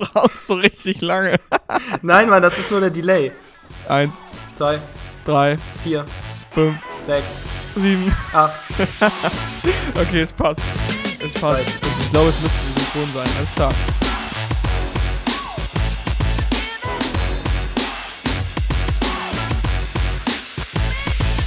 brauchst so richtig lange. Nein, Mann, das ist nur der Delay. Eins, Zwei, drei, vier, fünf, sechs, sieben. acht. Okay, es passt. Es passt. Ich glaube, es müsste synchron sein. Alles klar.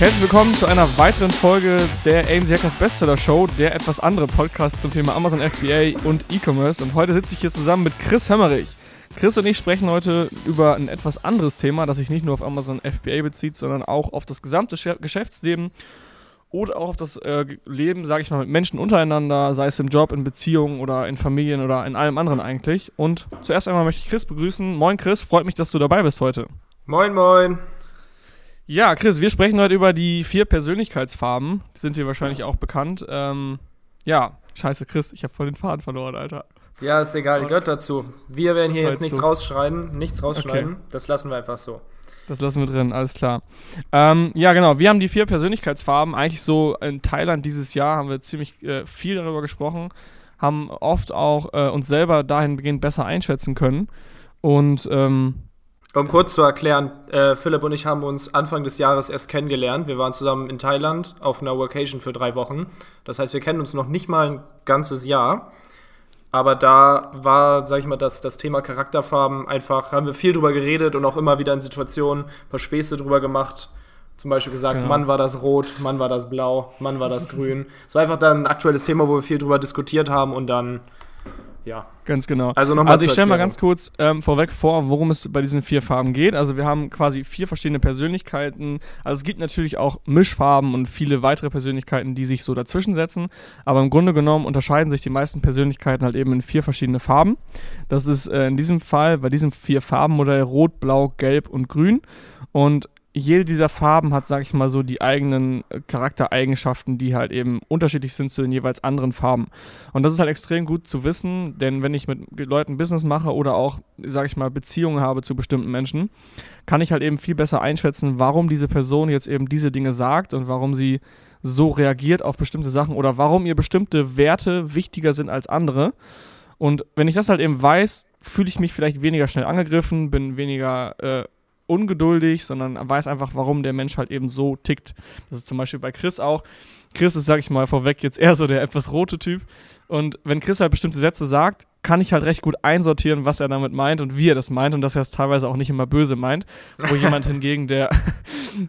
Herzlich willkommen zu einer weiteren Folge der AMC Hackers Bestseller Show, der etwas andere Podcast zum Thema Amazon FBA und E-Commerce. Und heute sitze ich hier zusammen mit Chris Hömmerich. Chris und ich sprechen heute über ein etwas anderes Thema, das sich nicht nur auf Amazon FBA bezieht, sondern auch auf das gesamte Geschäftsleben oder auch auf das äh, Leben, sage ich mal, mit Menschen untereinander, sei es im Job, in Beziehungen oder in Familien oder in allem anderen eigentlich. Und zuerst einmal möchte ich Chris begrüßen. Moin Chris, freut mich, dass du dabei bist heute. Moin, moin. Ja, Chris, wir sprechen heute über die vier Persönlichkeitsfarben. Die sind dir wahrscheinlich auch bekannt. Ähm, ja, scheiße, Chris, ich habe voll den Faden verloren, Alter. Ja, ist egal, Was? gehört dazu. Wir werden hier jetzt nichts doof. rausschneiden, nichts rausschneiden. Das lassen wir einfach so. Das lassen wir drin, alles klar. Ähm, ja, genau. Wir haben die vier Persönlichkeitsfarben. Eigentlich so in Thailand dieses Jahr haben wir ziemlich äh, viel darüber gesprochen, haben oft auch äh, uns selber dahingehend besser einschätzen können. Und ähm, Um kurz zu erklären, äh, Philipp und ich haben uns Anfang des Jahres erst kennengelernt. Wir waren zusammen in Thailand auf einer Vacation für drei Wochen. Das heißt, wir kennen uns noch nicht mal ein ganzes Jahr. Aber da war, sag ich mal, das, das Thema Charakterfarben einfach, haben wir viel drüber geredet und auch immer wieder in Situationen ein paar Späße drüber gemacht. Zum Beispiel gesagt, Genau. Mann war das rot, Mann war das blau, Mann war das grün. Es war einfach dann ein aktuelles Thema, wo wir viel drüber diskutiert haben und dann, ja. Ganz genau. Also nochmal Also ich stelle mal ganz kurz ähm, vorweg vor, worum es bei diesen vier Farben geht. Also wir haben quasi vier verschiedene Persönlichkeiten. Also es gibt natürlich auch Mischfarben und viele weitere Persönlichkeiten, die sich so dazwischen setzen. Aber im Grunde genommen unterscheiden sich die meisten Persönlichkeiten halt eben in vier verschiedene Farben. Das ist äh, in diesem Fall bei diesem vier Farbenmodell Rot, Blau, Gelb und Grün. Und jede dieser Farben hat, sag ich mal so, die eigenen äh, Charaktereigenschaften, die halt eben unterschiedlich sind zu den jeweils anderen Farben. Und das ist halt extrem gut zu wissen, denn wenn ich mit Leuten Business mache oder auch, sag ich mal, Beziehungen habe zu bestimmten Menschen, kann ich halt eben viel besser einschätzen, warum diese Person jetzt eben diese Dinge sagt und warum sie so reagiert auf bestimmte Sachen oder warum ihr bestimmte Werte wichtiger sind als andere. Und wenn ich das halt eben weiß, fühle ich mich vielleicht weniger schnell angegriffen, bin weniger äh, ungeduldig, sondern weiß einfach, warum der Mensch halt eben so tickt. Das ist zum Beispiel bei Chris auch. Chris ist, sag ich mal, vorweg jetzt eher so der etwas rote Typ. Und wenn Chris halt bestimmte Sätze sagt, kann ich halt recht gut einsortieren, was er damit meint und wie er das meint und dass er es teilweise auch nicht immer böse meint. Wo jemand hingegen, der,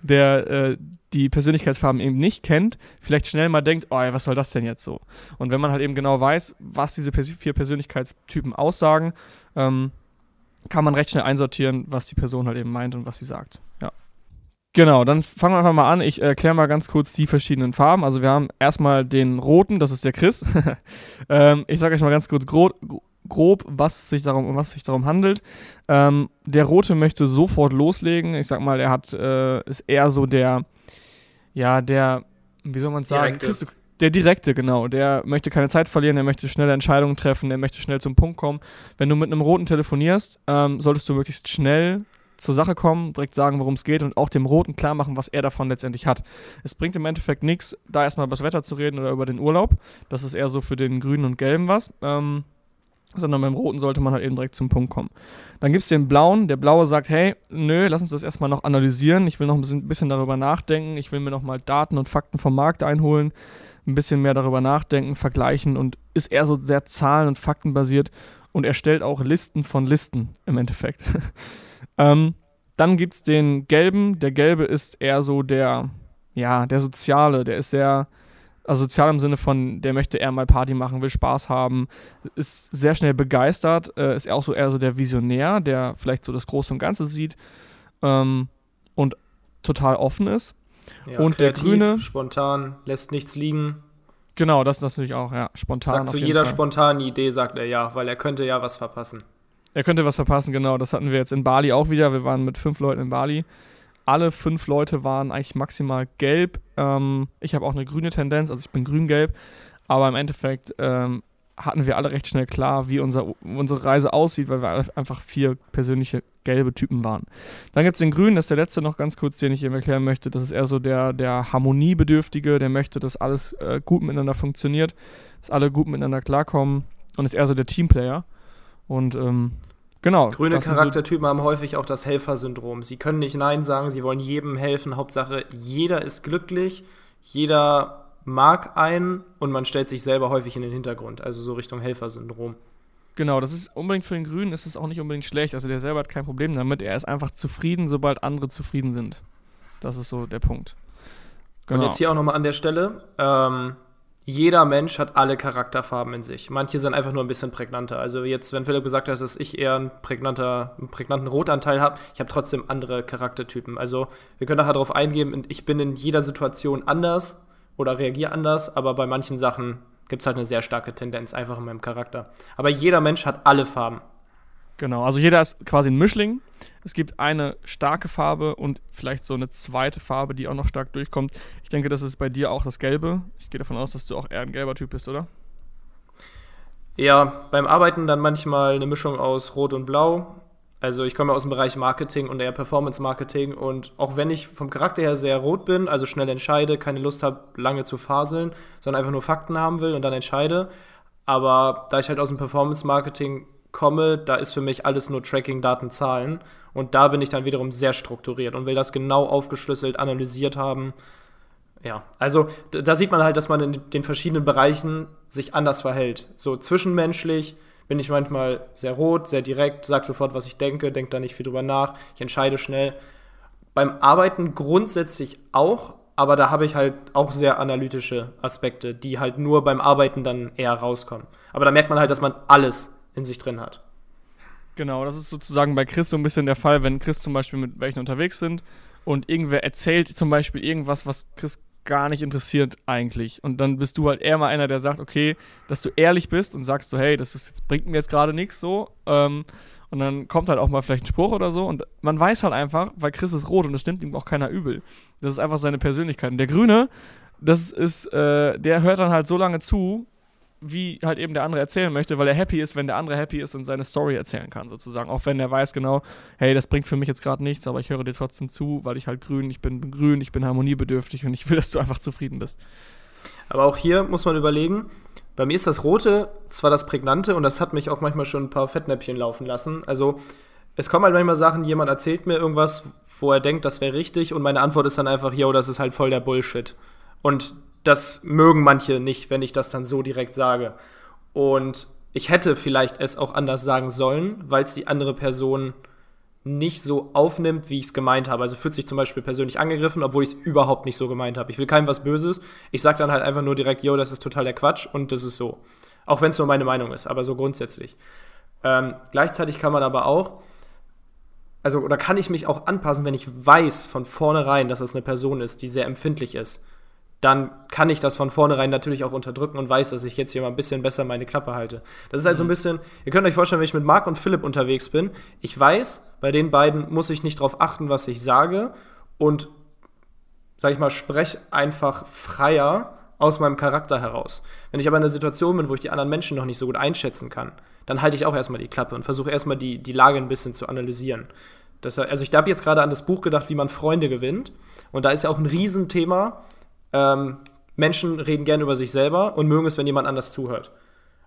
der äh, die Persönlichkeitsfarben eben nicht kennt, vielleicht schnell mal denkt, oh, was soll das denn jetzt so? Und wenn man halt eben genau weiß, was diese vier Persönlichkeitstypen aussagen, ähm, kann man recht schnell einsortieren, was die Person halt eben meint und was sie sagt. Ja. Genau, dann fangen wir einfach mal an. Ich erkläre mal ganz kurz die verschiedenen Farben. Also wir haben erstmal den roten, das ist der Chris. ähm, ich sage euch mal ganz kurz grob, grob was, sich darum, um was sich darum handelt. Ähm, der rote möchte sofort loslegen. Ich sag mal, er hat, äh, ist eher so der, ja, der, wie soll man es sagen? Chris, du- der Direkte, genau. Der möchte keine Zeit verlieren, der möchte schnelle Entscheidungen treffen, der möchte schnell zum Punkt kommen. Wenn du mit einem Roten telefonierst, ähm, solltest du möglichst schnell zur Sache kommen, direkt sagen, worum es geht und auch dem Roten klar machen, was er davon letztendlich hat. Es bringt im Endeffekt nichts, da erstmal über das Wetter zu reden oder über den Urlaub. Das ist eher so für den Grünen und Gelben was. Ähm, sondern beim Roten sollte man halt eben direkt zum Punkt kommen. Dann gibt es den Blauen. Der Blaue sagt, hey, nö, lass uns das erstmal noch analysieren. Ich will noch ein bisschen, darüber nachdenken. Ich will mir noch mal Daten und Fakten vom Markt einholen. Ein bisschen mehr darüber nachdenken, vergleichen und ist eher so sehr zahlen- und faktenbasiert und erstellt auch Listen von Listen im Endeffekt. ähm, dann gibt es den Gelben. Der Gelbe ist eher so der, ja, der Soziale. Der ist sehr, also sozial im Sinne von, der möchte eher mal Party machen, will Spaß haben, ist sehr schnell begeistert, äh, ist auch so eher so der Visionär, der vielleicht so das Große und Ganze sieht ähm, und total offen ist. Ja, Und der kreativ, Grüne- Spontan, lässt nichts liegen. Genau, das natürlich auch, ja, spontan. Sagt zu jeder Fall. spontanen Idee, sagt er ja, weil er könnte ja was verpassen. Er könnte was verpassen, genau. Das hatten wir jetzt in Bali auch wieder. Wir waren mit fünf Leuten in Bali. Alle fünf Leute waren eigentlich maximal gelb. Ähm, ich habe auch eine grüne Tendenz, also ich bin grün-gelb. Aber im Endeffekt ähm, hatten wir alle recht schnell klar, wie unser, unsere Reise aussieht, weil wir einfach vier persönliche gelbe Typen waren. Dann gibt es den Grünen, das ist der letzte noch ganz kurz, den ich eben erklären möchte. Das ist eher so der, der Harmoniebedürftige, der möchte, dass alles äh, gut miteinander funktioniert, dass alle gut miteinander klarkommen und ist eher so der Teamplayer. Und ähm, Genau. Grüne Charaktertypen so haben häufig auch das Helfersyndrom. Sie können nicht Nein sagen, sie wollen jedem helfen. Hauptsache, jeder ist glücklich, jeder mag einen und man stellt sich selber häufig in den Hintergrund. Also so Richtung Helfersyndrom. Genau, das ist unbedingt für den Grünen ist es auch nicht unbedingt schlecht. Also der selber hat kein Problem damit. Er ist einfach zufrieden, sobald andere zufrieden sind. Das ist so der Punkt. Genau. Und jetzt hier auch nochmal an der Stelle. Ähm, jeder Mensch hat alle Charakterfarben in sich. Manche sind einfach nur ein bisschen prägnanter. Also jetzt, wenn Philipp gesagt hat, dass ich eher einen, prägnanter, einen prägnanten Rotanteil habe, ich habe trotzdem andere Charaktertypen. Also wir können nachher darauf eingehen, ich bin in jeder Situation anders oder reagiere anders, aber bei manchen Sachen gibt es halt eine sehr starke Tendenz einfach in meinem Charakter. Aber jeder Mensch hat alle Farben. Genau, also jeder ist quasi ein Mischling. Es gibt eine starke Farbe und vielleicht so eine zweite Farbe, die auch noch stark durchkommt. Ich denke, das ist bei dir auch das Gelbe. Ich gehe davon aus, dass du auch eher ein gelber Typ bist, oder? Ja, beim Arbeiten dann manchmal eine Mischung aus Rot und Blau. Also ich komme aus dem Bereich Marketing und eher Performance Marketing und auch wenn ich vom Charakter her sehr rot bin, also schnell entscheide, keine Lust habe, lange zu faseln, sondern einfach nur Fakten haben will und dann entscheide. Aber da ich halt aus dem Performance Marketing komme, da ist für mich alles nur Tracking, Daten, Zahlen. Und da bin ich dann wiederum sehr strukturiert und will das genau aufgeschlüsselt, analysiert haben. Ja, also da sieht man halt, dass man in den verschiedenen Bereichen sich anders verhält. So zwischenmenschlich bin ich manchmal sehr rot, sehr direkt, sag sofort, was ich denke, denke da nicht viel drüber nach, ich entscheide schnell. Beim Arbeiten grundsätzlich auch, aber da habe ich halt auch sehr analytische Aspekte, die halt nur beim Arbeiten dann eher rauskommen. Aber da merkt man halt, dass man alles in sich drin hat. Genau, das ist sozusagen bei Chris so ein bisschen der Fall, wenn Chris zum Beispiel mit welchen unterwegs sind und irgendwer erzählt zum Beispiel irgendwas, was Chris gar nicht interessiert eigentlich. Und dann bist du halt eher mal einer, der sagt, okay, dass du ehrlich bist und sagst so, hey, das ist jetzt, bringt mir jetzt gerade nichts so. Ähm, und dann kommt halt auch mal vielleicht ein Spruch oder so. Und man weiß halt einfach, weil Chris ist rot und das stimmt ihm auch keiner übel. Das ist einfach seine Persönlichkeit. Und der Grüne, das ist, äh, der hört dann halt so lange zu, wie halt eben der andere erzählen möchte, weil er happy ist, wenn der andere happy ist und seine Story erzählen kann, sozusagen. Auch wenn er weiß genau, hey, das bringt für mich jetzt gerade nichts, aber ich höre dir trotzdem zu, weil ich halt grün, ich bin grün, ich bin harmoniebedürftig und ich will, dass du einfach zufrieden bist. Aber auch hier muss man überlegen, bei mir ist das Rote zwar das Prägnante und das hat mich auch manchmal schon ein paar Fettnäppchen laufen lassen. Also es kommen halt manchmal Sachen, jemand erzählt mir irgendwas, wo er denkt, das wäre richtig und meine Antwort ist dann einfach, yo, das ist halt voll der Bullshit. Und das mögen manche nicht, wenn ich das dann so direkt sage. Und ich hätte vielleicht es auch anders sagen sollen, weil es die andere Person nicht so aufnimmt, wie ich es gemeint habe. Also fühlt sich zum Beispiel persönlich angegriffen, obwohl ich es überhaupt nicht so gemeint habe. Ich will keinem was Böses. Ich sage dann halt einfach nur direkt, yo, das ist total der Quatsch und das ist so. Auch wenn es nur meine Meinung ist, aber so grundsätzlich. Ähm, gleichzeitig kann man aber auch, also oder kann ich mich auch anpassen, wenn ich weiß von vornherein, dass das eine Person ist, die sehr empfindlich ist dann kann ich das von vornherein natürlich auch unterdrücken und weiß, dass ich jetzt hier mal ein bisschen besser meine Klappe halte. Das ist halt so ein mhm. bisschen, ihr könnt euch vorstellen, wenn ich mit Marc und Philipp unterwegs bin, ich weiß, bei den beiden muss ich nicht darauf achten, was ich sage und, sag ich mal, spreche einfach freier aus meinem Charakter heraus. Wenn ich aber in einer Situation bin, wo ich die anderen Menschen noch nicht so gut einschätzen kann, dann halte ich auch erstmal die Klappe und versuche erstmal die, die Lage ein bisschen zu analysieren. Das, also ich habe jetzt gerade an das Buch gedacht, wie man Freunde gewinnt. Und da ist ja auch ein Riesenthema, ähm, Menschen reden gerne über sich selber und mögen es, wenn jemand anders zuhört.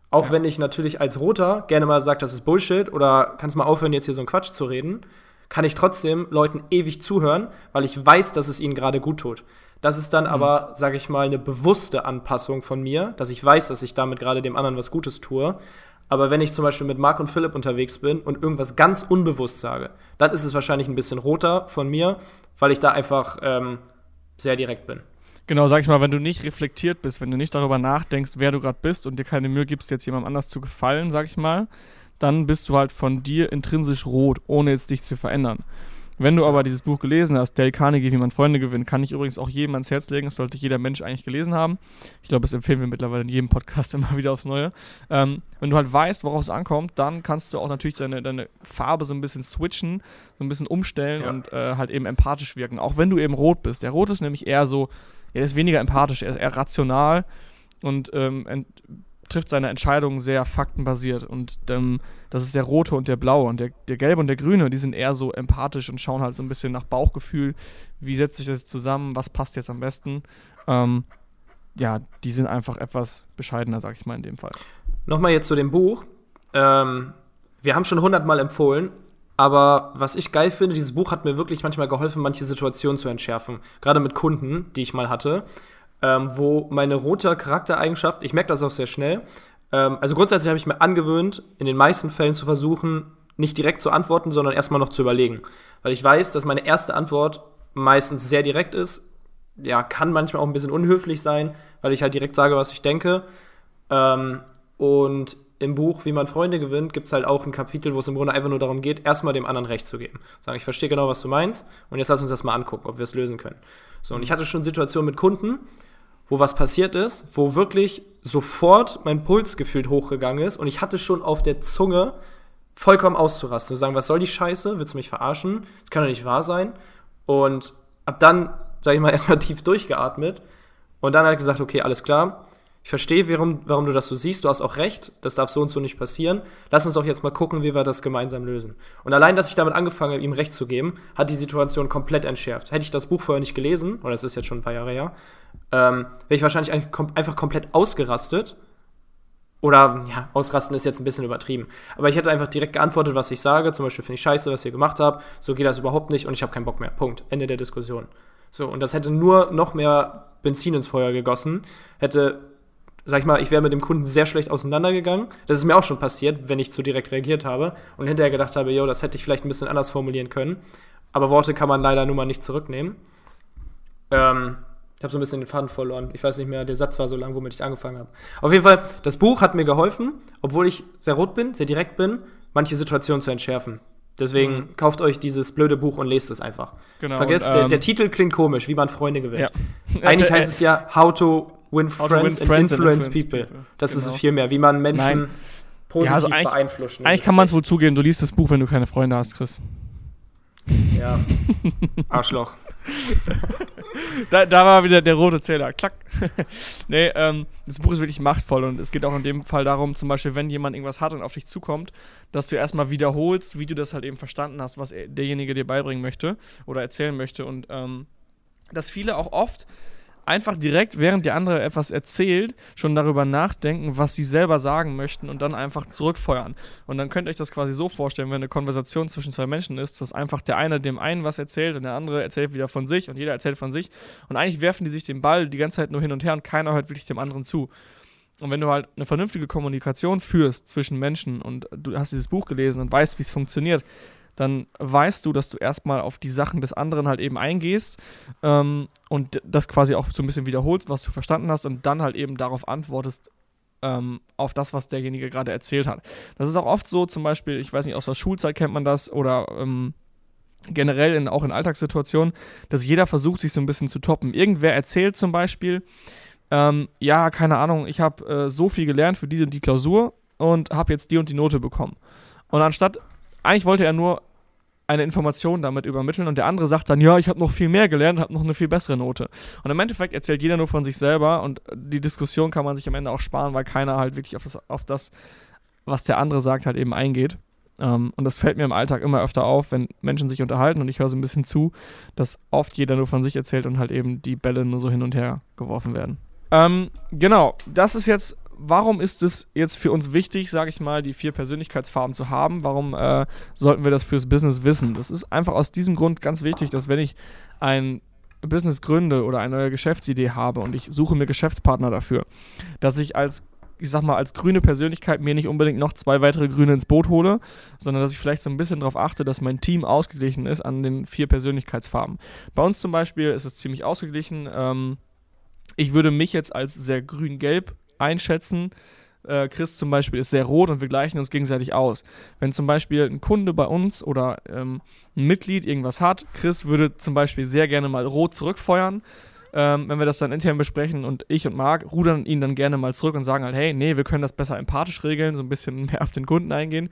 Auch ja. wenn ich natürlich als Roter gerne mal sage, das ist Bullshit oder kannst mal aufhören, jetzt hier so einen Quatsch zu reden, kann ich trotzdem Leuten ewig zuhören, weil ich weiß, dass es ihnen gerade gut tut. Das ist dann mhm. aber, sage ich mal, eine bewusste Anpassung von mir, dass ich weiß, dass ich damit gerade dem anderen was Gutes tue. Aber wenn ich zum Beispiel mit Marc und Philipp unterwegs bin und irgendwas ganz unbewusst sage, dann ist es wahrscheinlich ein bisschen roter von mir, weil ich da einfach ähm, sehr direkt bin. Genau, sag ich mal, wenn du nicht reflektiert bist, wenn du nicht darüber nachdenkst, wer du gerade bist und dir keine Mühe gibst, jetzt jemandem anders zu gefallen, sag ich mal, dann bist du halt von dir intrinsisch rot, ohne jetzt dich zu verändern. Wenn du aber dieses Buch gelesen hast, Dale Carnegie, wie man Freunde gewinnt, kann ich übrigens auch jedem ans Herz legen. Das sollte jeder Mensch eigentlich gelesen haben. Ich glaube, das empfehlen wir mittlerweile in jedem Podcast immer wieder aufs Neue. Ähm, wenn du halt weißt, worauf es ankommt, dann kannst du auch natürlich deine, deine Farbe so ein bisschen switchen, so ein bisschen umstellen ja. und äh, halt eben empathisch wirken. Auch wenn du eben rot bist. Der Rot ist nämlich eher so, er ist weniger empathisch, er ist eher rational und ähm, trifft seine Entscheidungen sehr faktenbasiert. Und ähm, das ist der rote und der blaue. Und der, der gelbe und der grüne, die sind eher so empathisch und schauen halt so ein bisschen nach Bauchgefühl. Wie setzt sich das zusammen? Was passt jetzt am besten? Ähm, ja, die sind einfach etwas bescheidener, sag ich mal in dem Fall. Nochmal jetzt zu dem Buch. Ähm, wir haben schon hundertmal empfohlen, aber was ich geil finde, dieses Buch hat mir wirklich manchmal geholfen, manche Situationen zu entschärfen. Gerade mit Kunden, die ich mal hatte, ähm, wo meine rote Charaktereigenschaft, ich merke das auch sehr schnell, ähm, also grundsätzlich habe ich mir angewöhnt, in den meisten Fällen zu versuchen, nicht direkt zu antworten, sondern erstmal noch zu überlegen. Weil ich weiß, dass meine erste Antwort meistens sehr direkt ist. Ja, kann manchmal auch ein bisschen unhöflich sein, weil ich halt direkt sage, was ich denke. Ähm, und im Buch Wie man Freunde gewinnt, gibt es halt auch ein Kapitel, wo es im Grunde einfach nur darum geht, erstmal dem anderen Recht zu geben. Sagen, ich verstehe genau, was du meinst und jetzt lass uns das mal angucken, ob wir es lösen können. So, und ich hatte schon Situationen mit Kunden, wo was passiert ist, wo wirklich sofort mein Puls gefühlt hochgegangen ist und ich hatte schon auf der Zunge vollkommen auszurasten. Zu sagen, was soll die Scheiße? Willst du mich verarschen? Das kann doch nicht wahr sein. Und ab dann, sag ich mal, erstmal tief durchgeatmet und dann halt gesagt, okay, alles klar. Ich verstehe, warum, warum du das so siehst. Du hast auch recht. Das darf so und so nicht passieren. Lass uns doch jetzt mal gucken, wie wir das gemeinsam lösen. Und allein, dass ich damit angefangen habe, ihm Recht zu geben, hat die Situation komplett entschärft. Hätte ich das Buch vorher nicht gelesen, oder es ist jetzt schon ein paar Jahre her, ähm, wäre ich wahrscheinlich einfach komplett ausgerastet. Oder, ja, ausrasten ist jetzt ein bisschen übertrieben. Aber ich hätte einfach direkt geantwortet, was ich sage. Zum Beispiel finde ich scheiße, was ihr gemacht habt. So geht das überhaupt nicht und ich habe keinen Bock mehr. Punkt. Ende der Diskussion. So, und das hätte nur noch mehr Benzin ins Feuer gegossen. Hätte, sag ich mal, ich wäre mit dem Kunden sehr schlecht auseinandergegangen. Das ist mir auch schon passiert, wenn ich zu direkt reagiert habe und hinterher gedacht habe, yo, das hätte ich vielleicht ein bisschen anders formulieren können. Aber Worte kann man leider nun mal nicht zurücknehmen. Ähm, ich habe so ein bisschen den Faden verloren. Ich weiß nicht mehr, der Satz war so lang, womit ich angefangen habe. Auf jeden Fall, das Buch hat mir geholfen, obwohl ich sehr rot bin, sehr direkt bin, manche Situationen zu entschärfen. Deswegen mhm. kauft euch dieses blöde Buch und lest es einfach. Genau, Vergesst, und, ähm, der, der, Titel klingt komisch, wie man Freunde gewinnt. Ja. Eigentlich heißt es ja How to Win Friends, to win and, friends influence and, Influence People. Das genau. ist viel mehr, wie man Menschen Nein. positiv ja, also eigentlich, beeinflusst. Eigentlich kann man es wohl zugeben, du liest das Buch, wenn du keine Freunde hast, Chris. Ja. Arschloch. da, da, war wieder der rote Zähler. Klack. nee, ähm, das Buch ist wirklich machtvoll und es geht auch in dem Fall darum, zum Beispiel, wenn jemand irgendwas hat und auf dich zukommt, dass du erstmal wiederholst, wie du das halt eben verstanden hast, was derjenige dir beibringen möchte oder erzählen möchte. Und ähm, dass viele auch oft einfach direkt, während der andere etwas erzählt, schon darüber nachdenken, was sie selber sagen möchten und dann einfach zurückfeuern. Und dann könnt ihr euch das quasi so vorstellen, wenn eine Konversation zwischen zwei Menschen ist, dass einfach der eine dem einen was erzählt und der andere erzählt wieder von sich und jeder erzählt von sich. Und eigentlich werfen die sich den Ball die ganze Zeit nur hin und her und keiner hört wirklich dem anderen zu. Und wenn du halt eine vernünftige Kommunikation führst zwischen Menschen und du hast dieses Buch gelesen und weißt, wie es funktioniert, dann weißt du, dass du erstmal auf die Sachen des anderen halt eben eingehst ähm, und das quasi auch so ein bisschen wiederholst, was du verstanden hast und dann halt eben darauf antwortest, ähm, auf das, was derjenige gerade erzählt hat. Das ist auch oft so, zum Beispiel, ich weiß nicht, aus der Schulzeit kennt man das oder ähm, generell in, auch in Alltagssituationen, dass jeder versucht, sich so ein bisschen zu toppen. Irgendwer erzählt zum Beispiel, ähm, ja, keine Ahnung, ich habe äh, so viel gelernt für diese und die Klausur und habe jetzt die und die Note bekommen. Und anstatt, eigentlich wollte er nur eine Information damit übermitteln und der andere sagt dann, ja, ich habe noch viel mehr gelernt, habe noch eine viel bessere Note. Und im Endeffekt erzählt jeder nur von sich selber und die Diskussion kann man sich am Ende auch sparen, weil keiner halt wirklich auf das, auf das was der andere sagt, halt eben eingeht. Um, ähm, und das fällt mir im Alltag immer öfter auf, wenn Menschen sich unterhalten und ich höre so ein bisschen zu, dass oft jeder nur von sich erzählt und halt eben die Bälle nur so hin und her geworfen werden. Ähm, genau, das ist jetzt warum ist es jetzt für uns wichtig, sage ich mal, die vier Persönlichkeitsfarben zu haben? Warum äh, sollten wir das fürs Business wissen? Das ist einfach aus diesem Grund ganz wichtig, dass wenn ich ein Business gründe oder eine neue Geschäftsidee habe und ich suche mir Geschäftspartner dafür, dass ich als ich sag mal, als grüne Persönlichkeit mir nicht unbedingt noch zwei weitere Grüne ins Boot hole, sondern dass ich vielleicht so ein bisschen darauf achte, dass mein Team ausgeglichen ist an den vier Persönlichkeitsfarben. Bei uns zum Beispiel ist es ziemlich ausgeglichen. Ähm, ich würde mich jetzt als sehr grün-gelb einschätzen. Äh, Chris zum Beispiel ist sehr rot und wir gleichen uns gegenseitig aus. Wenn zum Beispiel ein Kunde bei uns oder ähm, ein Mitglied irgendwas hat, Chris würde zum Beispiel sehr gerne mal rot zurückfeuern. Ähm, wenn wir das dann intern besprechen und ich und Marc rudern ihn dann gerne mal zurück und sagen halt, hey, nee, wir können das besser empathisch regeln, so ein bisschen mehr auf den Kunden eingehen.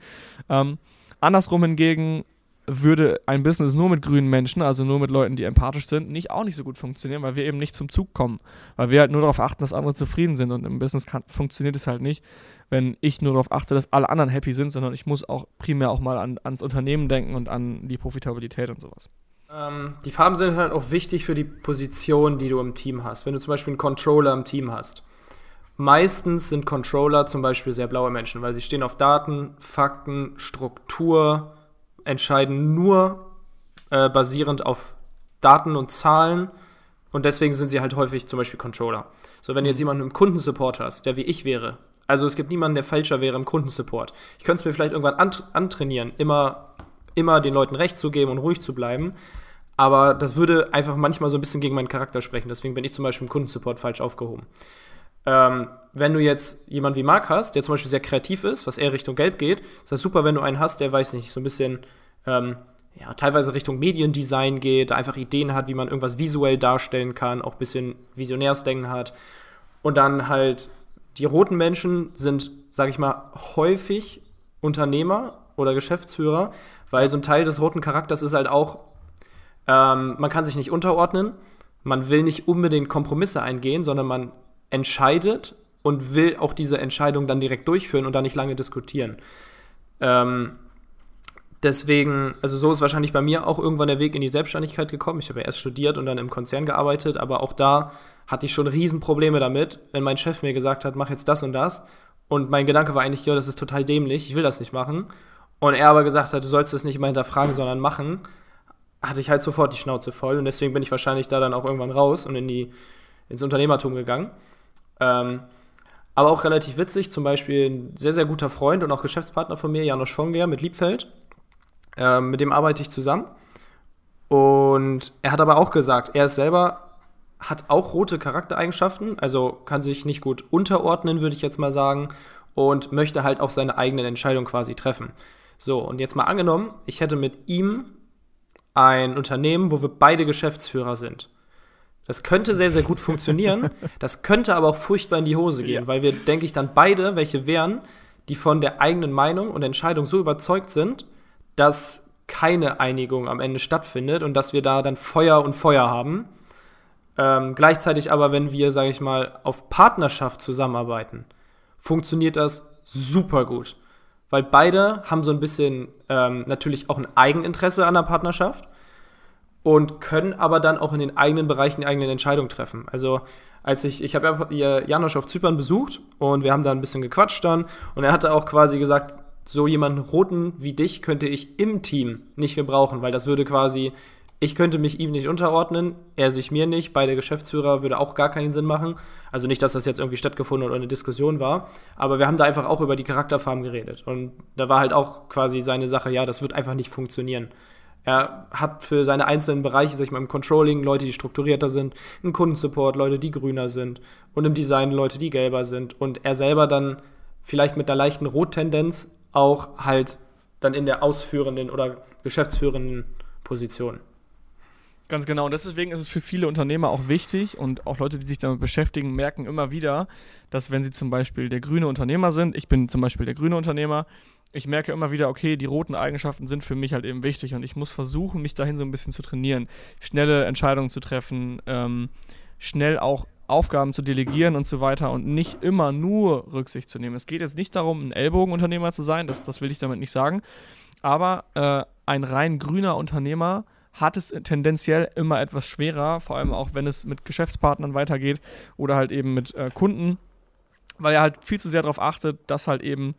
Ähm, andersrum hingegen würde ein Business nur mit grünen Menschen, also nur mit Leuten, die empathisch sind, nicht auch nicht so gut funktionieren, weil wir eben nicht zum Zug kommen. Weil wir halt nur darauf achten, dass andere zufrieden sind. Und im Business kann, funktioniert es halt nicht, wenn ich nur darauf achte, dass alle anderen happy sind, sondern ich muss auch primär auch mal an, ans Unternehmen denken und an die Profitabilität und sowas. Ähm, die Farben sind halt auch wichtig für die Position, die du im Team hast. Wenn du zum Beispiel einen Controller im Team hast meistens sind Controller zum Beispiel sehr blaue Menschen, weil sie stehen auf Daten, Fakten, Struktur, entscheiden nur äh, basierend auf Daten und Zahlen und deswegen sind sie halt häufig zum Beispiel Controller. So, wenn du jetzt jemanden im Kundensupport hast, der wie ich wäre, also es gibt niemanden, der falscher wäre im Kundensupport. Ich könnte es mir vielleicht irgendwann ant antrainieren, immer, immer den Leuten Recht zu geben und ruhig zu bleiben. Aber das würde einfach manchmal so ein bisschen gegen meinen Charakter sprechen. Deswegen bin ich zum Beispiel im Kundensupport falsch aufgehoben. Ähm, wenn du jetzt jemanden wie Marc hast, der zum Beispiel sehr kreativ ist, was eher Richtung Gelb geht, ist das super, wenn du einen hast, der, weiß nicht, so ein bisschen ähm, ja, teilweise Richtung Mediendesign geht, einfach Ideen hat, wie man irgendwas visuell darstellen kann, auch ein bisschen Visionärsdenken hat. Und dann halt die roten Menschen sind, sag ich mal, häufig Unternehmer oder Geschäftsführer, weil so ein Teil des roten Charakters ist halt auch, ähm, man kann sich nicht unterordnen, man will nicht unbedingt Kompromisse eingehen, sondern man entscheidet und will auch diese Entscheidung dann direkt durchführen und dann nicht lange diskutieren. Ähm, deswegen, also so ist wahrscheinlich bei mir auch irgendwann der Weg in die Selbstständigkeit gekommen. Ich habe ja erst studiert und dann im Konzern gearbeitet, aber auch da hatte ich schon Riesenprobleme damit, wenn mein Chef mir gesagt hat, mach jetzt das und das. Und mein Gedanke war eigentlich, ja, das ist total dämlich, ich will das nicht machen. Und er aber gesagt hat, du sollst das nicht immer hinterfragen, sondern machen, hatte ich halt sofort die Schnauze voll. Und deswegen bin ich wahrscheinlich da dann auch irgendwann raus und in die, ins Unternehmertum gegangen. Ähm, aber auch relativ witzig, zum Beispiel ein sehr, sehr guter Freund und auch Geschäftspartner von mir, Janusz Fonger mit Liebfeld. Ähm, mit dem arbeite ich zusammen. Und er hat aber auch gesagt, er ist selber, hat auch rote Charaktereigenschaften, also kann sich nicht gut unterordnen, würde ich jetzt mal sagen, und möchte halt auch seine eigenen Entscheidungen quasi treffen. So, und jetzt mal angenommen, ich hätte mit ihm ein Unternehmen, wo wir beide Geschäftsführer sind. Das könnte sehr, sehr gut funktionieren. Das könnte aber auch furchtbar in die Hose gehen, ja. weil wir, denke ich, dann beide welche wären, die von der eigenen Meinung und Entscheidung so überzeugt sind, dass keine Einigung am Ende stattfindet und dass wir da dann Feuer und Feuer haben. Ähm, gleichzeitig aber, wenn wir, sage ich mal, auf Partnerschaft zusammenarbeiten, funktioniert das super gut. Weil beide haben so ein bisschen ähm, natürlich auch ein Eigeninteresse an der Partnerschaft und können aber dann auch in den eigenen Bereichen die eigenen Entscheidungen treffen. Also als ich, ich habe ja Janosch auf Zypern besucht und wir haben da ein bisschen gequatscht dann und er hatte auch quasi gesagt, so jemanden roten wie dich könnte ich im Team nicht gebrauchen, weil das würde quasi, ich könnte mich ihm nicht unterordnen, er sich mir nicht, beide Geschäftsführer würde auch gar keinen Sinn machen. Also nicht, dass das jetzt irgendwie stattgefunden oder eine Diskussion war, aber wir haben da einfach auch über die Charakterfarben geredet und da war halt auch quasi seine Sache, ja, das wird einfach nicht funktionieren. Er hat für seine einzelnen Bereiche, sag ich mal, im Controlling Leute, die strukturierter sind, im Kundensupport Leute, die grüner sind und im Design Leute, die gelber sind. Und er selber dann vielleicht mit einer leichten Rottendenz auch halt dann in der ausführenden oder geschäftsführenden Position. Ganz genau. Und deswegen ist es für viele Unternehmer auch wichtig und auch Leute, die sich damit beschäftigen, merken immer wieder, dass wenn sie zum Beispiel der grüne Unternehmer sind, ich bin zum Beispiel der grüne Unternehmer, ich merke immer wieder, okay, die roten Eigenschaften sind für mich halt eben wichtig und ich muss versuchen, mich dahin so ein bisschen zu trainieren, schnelle Entscheidungen zu treffen, ähm, schnell auch Aufgaben zu delegieren und so weiter und nicht immer nur Rücksicht zu nehmen. Es geht jetzt nicht darum, ein Ellbogenunternehmer zu sein, das, das will ich damit nicht sagen, aber äh, ein rein grüner Unternehmer hat es tendenziell immer etwas schwerer, vor allem auch wenn es mit Geschäftspartnern weitergeht oder halt eben mit äh, Kunden, weil er halt viel zu sehr darauf achtet, dass halt eben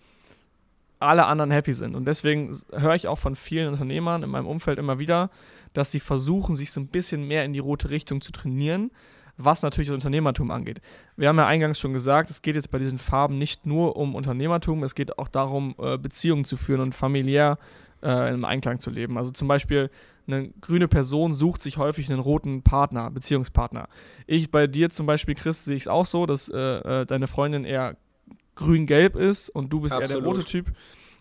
alle anderen happy sind. Und deswegen höre ich auch von vielen Unternehmern in meinem Umfeld immer wieder, dass sie versuchen, sich so ein bisschen mehr in die rote Richtung zu trainieren, was natürlich das Unternehmertum angeht. Wir haben ja eingangs schon gesagt, es geht jetzt bei diesen Farben nicht nur um Unternehmertum, es geht auch darum, äh, Beziehungen zu führen und familiär äh, im Einklang zu leben. Also zum Beispiel eine grüne Person sucht sich häufig einen roten Partner, Beziehungspartner. Ich bei dir zum Beispiel, Chris, sehe ich es auch so, dass äh, äh deine Freundin eher grün-gelb ist und du bist Absolut. eher der rote Typ.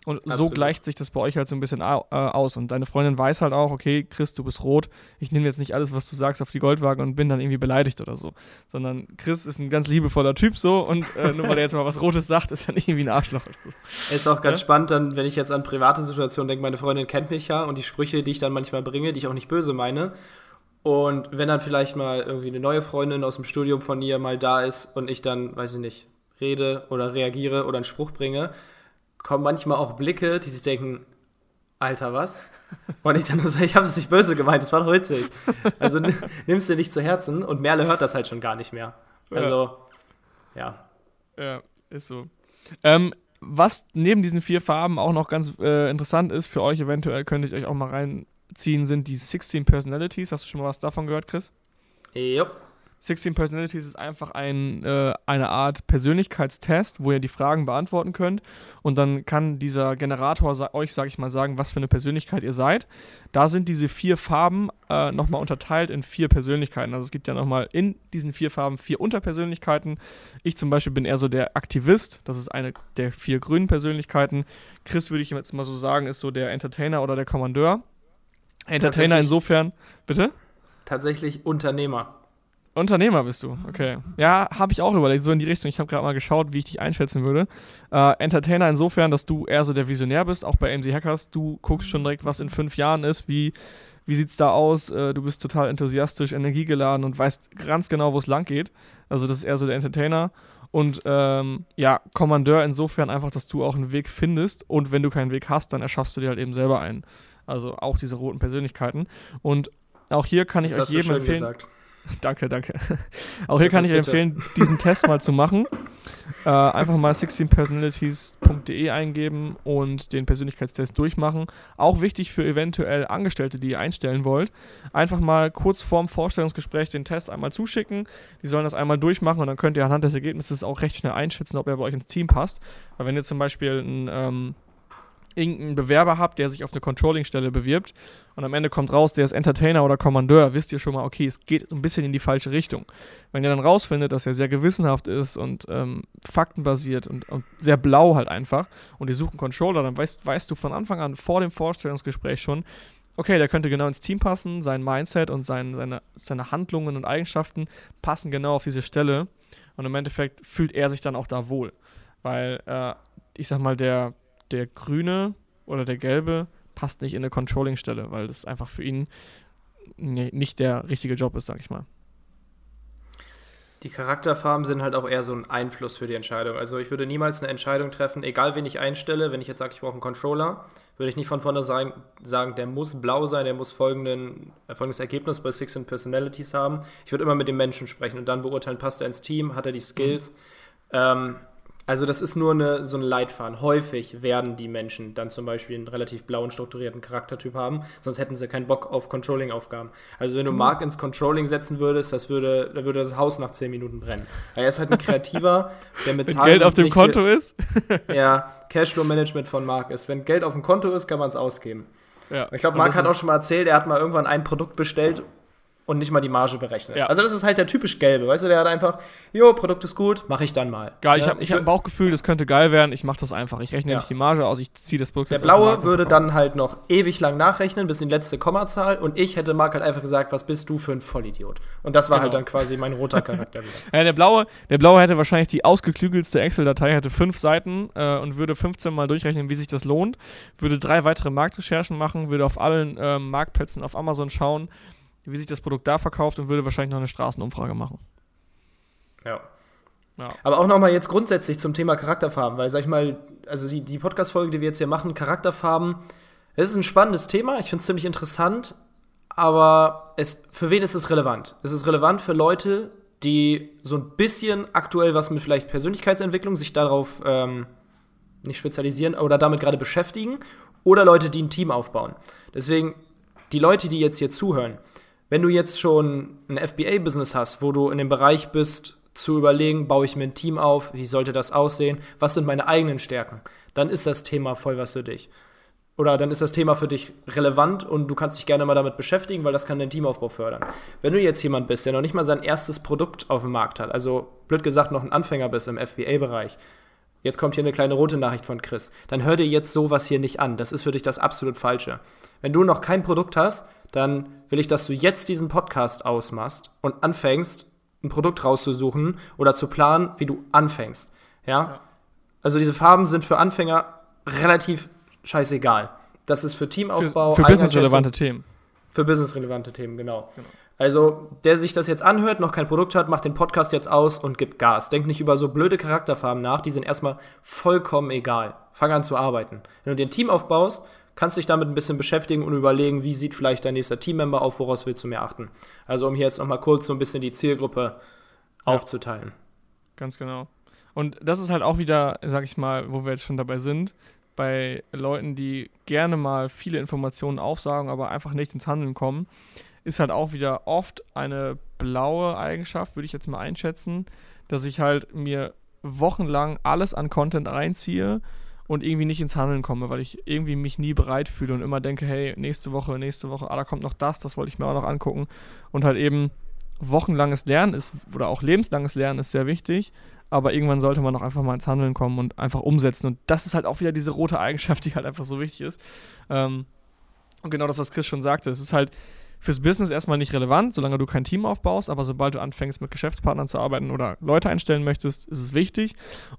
Und Absolut. so gleicht sich das bei euch halt so ein bisschen äh, aus. Und deine Freundin weiß halt auch, okay, Chris, du bist rot. Ich nehme jetzt nicht alles, was du sagst, auf die Goldwaage und bin dann irgendwie beleidigt oder so. Sondern Chris ist ein ganz liebevoller Typ so und äh, nur weil er jetzt mal was Rotes sagt, ist er nicht irgendwie ein Arschloch. So. Ist auch ganz ja? spannend, dann, wenn ich jetzt an private Situationen denke, meine Freundin kennt mich ja und die Sprüche, die ich dann manchmal bringe, die ich auch nicht böse meine. Und wenn dann vielleicht mal irgendwie eine neue Freundin aus dem Studium von ihr mal da ist und ich dann, weiß ich nicht, rede oder reagiere oder einen Spruch bringe, kommen manchmal auch Blicke, die sich denken, Alter, was? Und ich dann nur so, ich habe es nicht böse gemeint, das war doch witzig. Also nimmst du nicht zu Herzen und Merle hört das halt schon gar nicht mehr. Also, ja. Ja, ist so. Ähm, was neben diesen vier Farben auch noch ganz äh, interessant ist für euch, eventuell könntet ihr euch auch mal reinziehen, sind die 16 Personalities. Hast du schon mal was davon gehört, Chris? Jupp. 16 Personalities ist einfach ein, äh, eine Art Persönlichkeitstest, wo ihr die Fragen beantworten könnt. Und dann kann dieser Generator sa euch, sag ich mal, sagen, was für eine Persönlichkeit ihr seid. Da sind diese vier Farben äh, nochmal unterteilt in vier Persönlichkeiten. Also es gibt ja nochmal in diesen vier Farben vier Unterpersönlichkeiten. Ich zum Beispiel bin eher so der Aktivist. Das ist eine der vier grünen Persönlichkeiten. Chris würde ich jetzt mal so sagen, ist so der Entertainer oder der Kommandeur. Entertainer insofern, bitte? Tatsächlich Unternehmer. Unternehmer bist du, okay. Ja, habe ich auch überlegt, so in die Richtung. Ich habe gerade mal geschaut, wie ich dich einschätzen würde. Äh, Entertainer insofern, dass du eher so der Visionär bist, auch bei AMC Hackers. Du guckst schon direkt, was in fünf Jahren ist, wie, wie sieht es da aus. Äh, du bist total enthusiastisch, energiegeladen und weißt ganz genau, wo es lang geht. Also das ist eher so der Entertainer. Und ähm, ja, Kommandeur insofern einfach, dass du auch einen Weg findest und wenn du keinen Weg hast, dann erschaffst du dir halt eben selber einen. Also auch diese roten Persönlichkeiten. Und auch hier kann ich Das euch jedem empfehlen. gesagt. Danke, danke. Auch hier kann ich bitte. empfehlen, diesen Test mal zu machen. Äh, einfach mal 16personalities.de eingeben und den Persönlichkeitstest durchmachen. Auch wichtig für eventuell Angestellte, die ihr einstellen wollt. Einfach mal kurz vorm Vorstellungsgespräch den Test einmal zuschicken. Die sollen das einmal durchmachen und dann könnt ihr anhand des Ergebnisses auch recht schnell einschätzen, ob er bei euch ins Team passt. Weil wenn ihr zum Beispiel ein ähm, irgendeinen Bewerber habt, der sich auf eine Controlling-Stelle bewirbt und am Ende kommt raus, der ist Entertainer oder Kommandeur, wisst ihr schon mal, okay, es geht ein bisschen in die falsche Richtung. Wenn ihr dann rausfindet, dass er sehr gewissenhaft ist und ähm, faktenbasiert und, und sehr blau halt einfach und ihr sucht einen Controller, dann weißt, weißt du von Anfang an vor dem Vorstellungsgespräch schon, okay, der könnte genau ins Team passen, sein Mindset und sein, seine, seine Handlungen und Eigenschaften passen genau auf diese Stelle und im Endeffekt fühlt er sich dann auch da wohl. Weil, äh, ich sag mal, der, der Grüne oder der Gelbe passt nicht in eine Controlling-Stelle, weil das einfach für ihn nicht der richtige Job ist, sag ich mal. Die Charakterfarben sind halt auch eher so ein Einfluss für die Entscheidung. Also ich würde niemals eine Entscheidung treffen, egal wen ich einstelle, wenn ich jetzt sage, ich brauche einen Controller, würde ich nicht von vornherein sagen, der muss blau sein, der muss folgenden, äh, folgendes Ergebnis bei Six and Personalities haben. Ich würde immer mit dem Menschen sprechen und dann beurteilen, passt er ins Team, hat er die Skills. Ähm, also das ist nur eine, so ein Leitfaden. Häufig werden die Menschen dann zum Beispiel einen relativ blauen, strukturierten Charaktertyp haben, sonst hätten sie keinen Bock auf Controlling-Aufgaben. Also wenn du Mark ins Controlling setzen würdest, das würde, da würde das Haus nach 10 Minuten brennen. Er ist halt ein Kreativer, der mit Wenn Geld auf dem nicht viel- Konto ist. ja, Cashflow-Management von Marc ist. Wenn Geld auf dem Konto ist, kann man es ausgeben. ja. Ich glaube, das hat auch schon mal erzählt, er hat mal irgendwann ein Produkt bestellt und nicht mal die Marge berechnet. Ja. Also das ist halt der typisch Gelbe, weißt du, der hat einfach, jo, Produkt ist gut, mache ich dann mal. Geil, ich Ja, habe ich hab ein Bauchgefühl, das könnte geil werden. Ich mache das einfach. Ich rechne Ja. nicht die Marge aus, ich ziehe das Produkt Der Blaue würde dann halt noch ewig lang nachrechnen, bis in die letzte Kommazahl und ich hätte Marc halt einfach gesagt, was bist du für ein Vollidiot? Und das war halt Genau. dann quasi mein roter Charakter wieder. Ja, der blaue, der blaue hätte wahrscheinlich die ausgeklügelste Excel-Datei, hätte fünf Seiten äh, und würde 15 Mal durchrechnen, wie sich das lohnt, würde drei weitere Marktrecherchen machen, würde auf allen ähm, Marktplätzen auf Amazon schauen, wie sich das Produkt da verkauft und würde wahrscheinlich noch eine Straßenumfrage machen. Ja. Ja. Aber auch nochmal jetzt grundsätzlich zum Thema Charakterfarben, weil, sag ich mal, also die, die Podcast-Folge, die wir jetzt hier machen, Charakterfarben, es ist ein spannendes Thema, ich finde es ziemlich interessant, aber es, für wen ist es relevant? Es ist relevant für Leute, die so ein bisschen aktuell was mit vielleicht Persönlichkeitsentwicklung sich darauf ähm, nicht spezialisieren oder damit gerade beschäftigen oder Leute, die ein Team aufbauen. Deswegen, die Leute, die jetzt hier zuhören, wenn du jetzt schon ein FBA-Business hast, wo du in dem Bereich bist, zu überlegen, baue ich mir ein Team auf, wie sollte das aussehen, was sind meine eigenen Stärken, dann ist das Thema voll was für dich. Oder dann ist das Thema für dich relevant und du kannst dich gerne mal damit beschäftigen, weil das kann deinen Teamaufbau fördern. Wenn du jetzt jemand bist, der noch nicht mal sein erstes Produkt auf dem Markt hat, also blöd gesagt noch ein Anfänger bist im FBA-Bereich, jetzt kommt hier eine kleine rote Nachricht von Chris, dann hör dir jetzt sowas hier nicht an. Das ist für dich das absolut Falsche. Wenn du noch kein Produkt hast, dann will ich, dass du jetzt diesen Podcast ausmachst und anfängst, ein Produkt rauszusuchen oder zu planen, wie du anfängst. Ja? Also diese Farben sind für Anfänger relativ scheißegal. Das ist für Teamaufbau, für für businessrelevante Themen. für businessrelevante Themen, genau. Also, der sich das jetzt anhört, noch kein Produkt hat, macht den Podcast jetzt aus und gibt Gas. Denk nicht über so blöde Charakterfarben nach, die sind erstmal vollkommen egal. Fang an zu arbeiten. Wenn du dir ein Team aufbaust, kannst du dich damit ein bisschen beschäftigen und überlegen, wie sieht vielleicht dein nächster Teammember auf, woraus willst du mehr achten. Also, um hier jetzt nochmal kurz so ein bisschen die Zielgruppe aufzuteilen. Ganz genau. Und das ist halt auch wieder, sag ich mal, wo wir jetzt schon dabei sind, bei Leuten, die gerne mal viele Informationen aufsagen, aber einfach nicht ins Handeln kommen, ist halt auch wieder oft eine blaue Eigenschaft, würde ich jetzt mal einschätzen, dass ich halt mir wochenlang alles an Content reinziehe und irgendwie nicht ins Handeln komme, weil ich irgendwie mich nie bereit fühle und immer denke, hey, nächste Woche, nächste Woche, ah, da kommt noch das, das wollte ich mir auch noch angucken. Und halt eben wochenlanges Lernen ist, oder auch lebenslanges Lernen ist sehr wichtig, aber irgendwann sollte man auch einfach mal ins Handeln kommen und einfach umsetzen. Und das ist halt auch wieder diese rote Eigenschaft, die halt einfach so wichtig ist. Ähm, und genau das, was Chris schon sagte, es ist halt fürs Business erstmal nicht relevant, solange du kein Team aufbaust, aber sobald du anfängst mit Geschäftspartnern zu arbeiten oder Leute einstellen möchtest, ist es wichtig.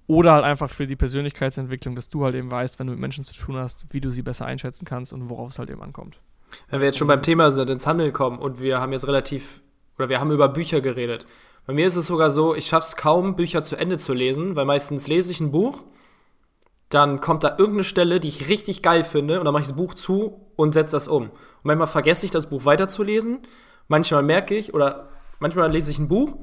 Oder halt einfach für die Persönlichkeitsentwicklung, dass du halt eben weißt, wenn du mit Menschen zu tun hast, wie du sie besser einschätzen kannst und worauf es halt eben ankommt. Wenn wir jetzt schon beim Thema sind, ins Handeln kommen und wir haben jetzt relativ, oder wir haben über Bücher geredet. Bei mir ist es sogar so, ich schaffe es kaum, Bücher zu Ende zu lesen, weil meistens lese ich ein Buch, dann kommt da irgendeine Stelle, die ich richtig geil finde, und dann mache ich das Buch zu und setze das um. Und manchmal vergesse ich, das Buch weiterzulesen. Manchmal merke ich, oder manchmal lese ich ein Buch,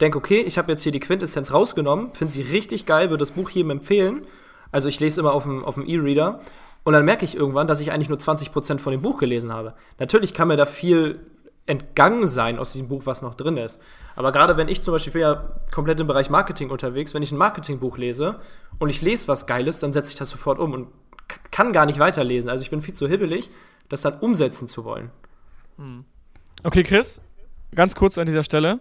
denke, okay, ich habe jetzt hier die Quintessenz rausgenommen, finde sie richtig geil, würde das Buch jedem empfehlen. Also ich lese immer auf dem, auf dem E-Reader. Und dann merke ich irgendwann, dass ich eigentlich nur 20% von dem Buch gelesen habe. Natürlich kann mir da viel entgangen sein aus diesem Buch, was noch drin ist. Aber gerade wenn ich zum Beispiel, ich bin ja komplett im Bereich Marketing unterwegs, wenn ich ein Marketingbuch lese und ich lese was Geiles, dann setze ich das sofort um und kann gar nicht weiterlesen. Also ich bin viel zu hibbelig, das dann umsetzen zu wollen. Hm. Okay, Chris, ganz kurz an dieser Stelle.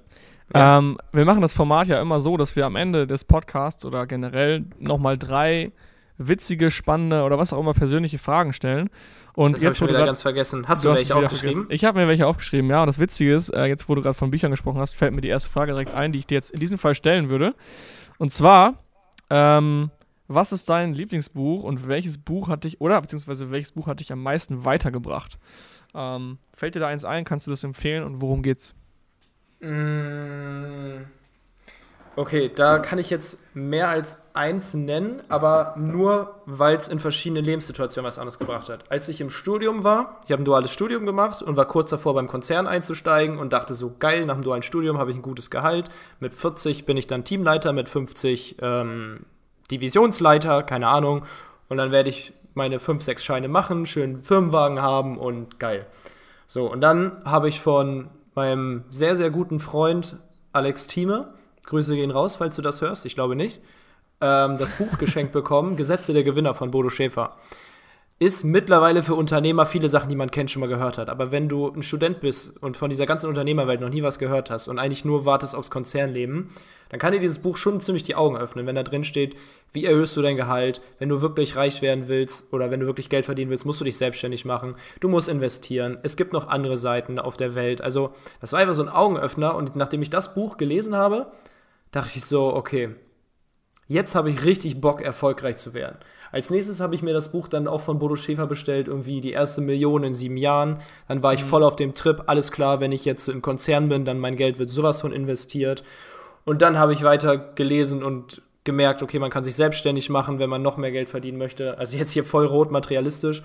Ja. Ähm, wir machen das Format ja immer so, dass wir am Ende des Podcasts oder generell nochmal drei witzige, spannende oder was auch immer persönliche Fragen stellen. Und das jetzt habe ich wieder ganz vergessen. Hast du, du welche aufgeschrieben? Vergessen. Ich habe mir welche aufgeschrieben, ja. Und das Witzige ist, äh, jetzt wo du gerade von Büchern gesprochen hast, fällt mir die erste Frage direkt ein, die ich dir jetzt in diesem Fall stellen würde. Und zwar, ähm, was ist dein Lieblingsbuch und welches Buch hat dich, oder beziehungsweise welches Buch hat dich am meisten weitergebracht? Ähm, fällt dir da eins ein? Kannst du das empfehlen und worum geht's? Mmh. Okay, da kann ich jetzt mehr als eins nennen, aber nur, weil es in verschiedenen Lebenssituationen was anderes gebracht hat. Als ich im Studium war, ich habe ein duales Studium gemacht und war kurz davor beim Konzern einzusteigen und dachte so, geil, nach dem dualen Studium habe ich ein gutes Gehalt. Mit 40 bin ich dann Teamleiter, mit 50 ähm, Divisionsleiter, keine Ahnung. Und dann werde ich meine 5, 6 Scheine machen, schönen Firmenwagen haben und geil. So, und dann habe ich von meinem sehr, sehr guten Freund Alex Thieme, Grüße gehen raus, falls du das hörst, ich glaube nicht, ähm, das Buch geschenkt bekommen, Gesetze der Gewinner von Bodo Schäfer. Ist mittlerweile für Unternehmer viele Sachen, die man kennt, schon mal gehört hat. Aber wenn du ein Student bist und von dieser ganzen Unternehmerwelt noch nie was gehört hast und eigentlich nur wartest aufs Konzernleben, dann kann dir dieses Buch schon ziemlich die Augen öffnen, wenn da drin steht, wie erhöhst du dein Gehalt, wenn du wirklich reich werden willst oder wenn du wirklich Geld verdienen willst, musst du dich selbstständig machen, du musst investieren, es gibt noch andere Seiten auf der Welt. Also das war einfach so ein Augenöffner und nachdem ich das Buch gelesen habe, dachte ich so, okay, jetzt habe ich richtig Bock, erfolgreich zu werden. Als nächstes habe ich mir das Buch dann auch von Bodo Schäfer bestellt, irgendwie die erste Million in sieben Jahren. Dann war ich mhm. voll auf dem Trip, alles klar, wenn ich jetzt im Konzern bin, dann mein Geld wird sowas von investiert. Und dann habe ich weiter gelesen und gemerkt, okay, man kann sich selbstständig machen, wenn man noch mehr Geld verdienen möchte. Also jetzt hier voll rot materialistisch.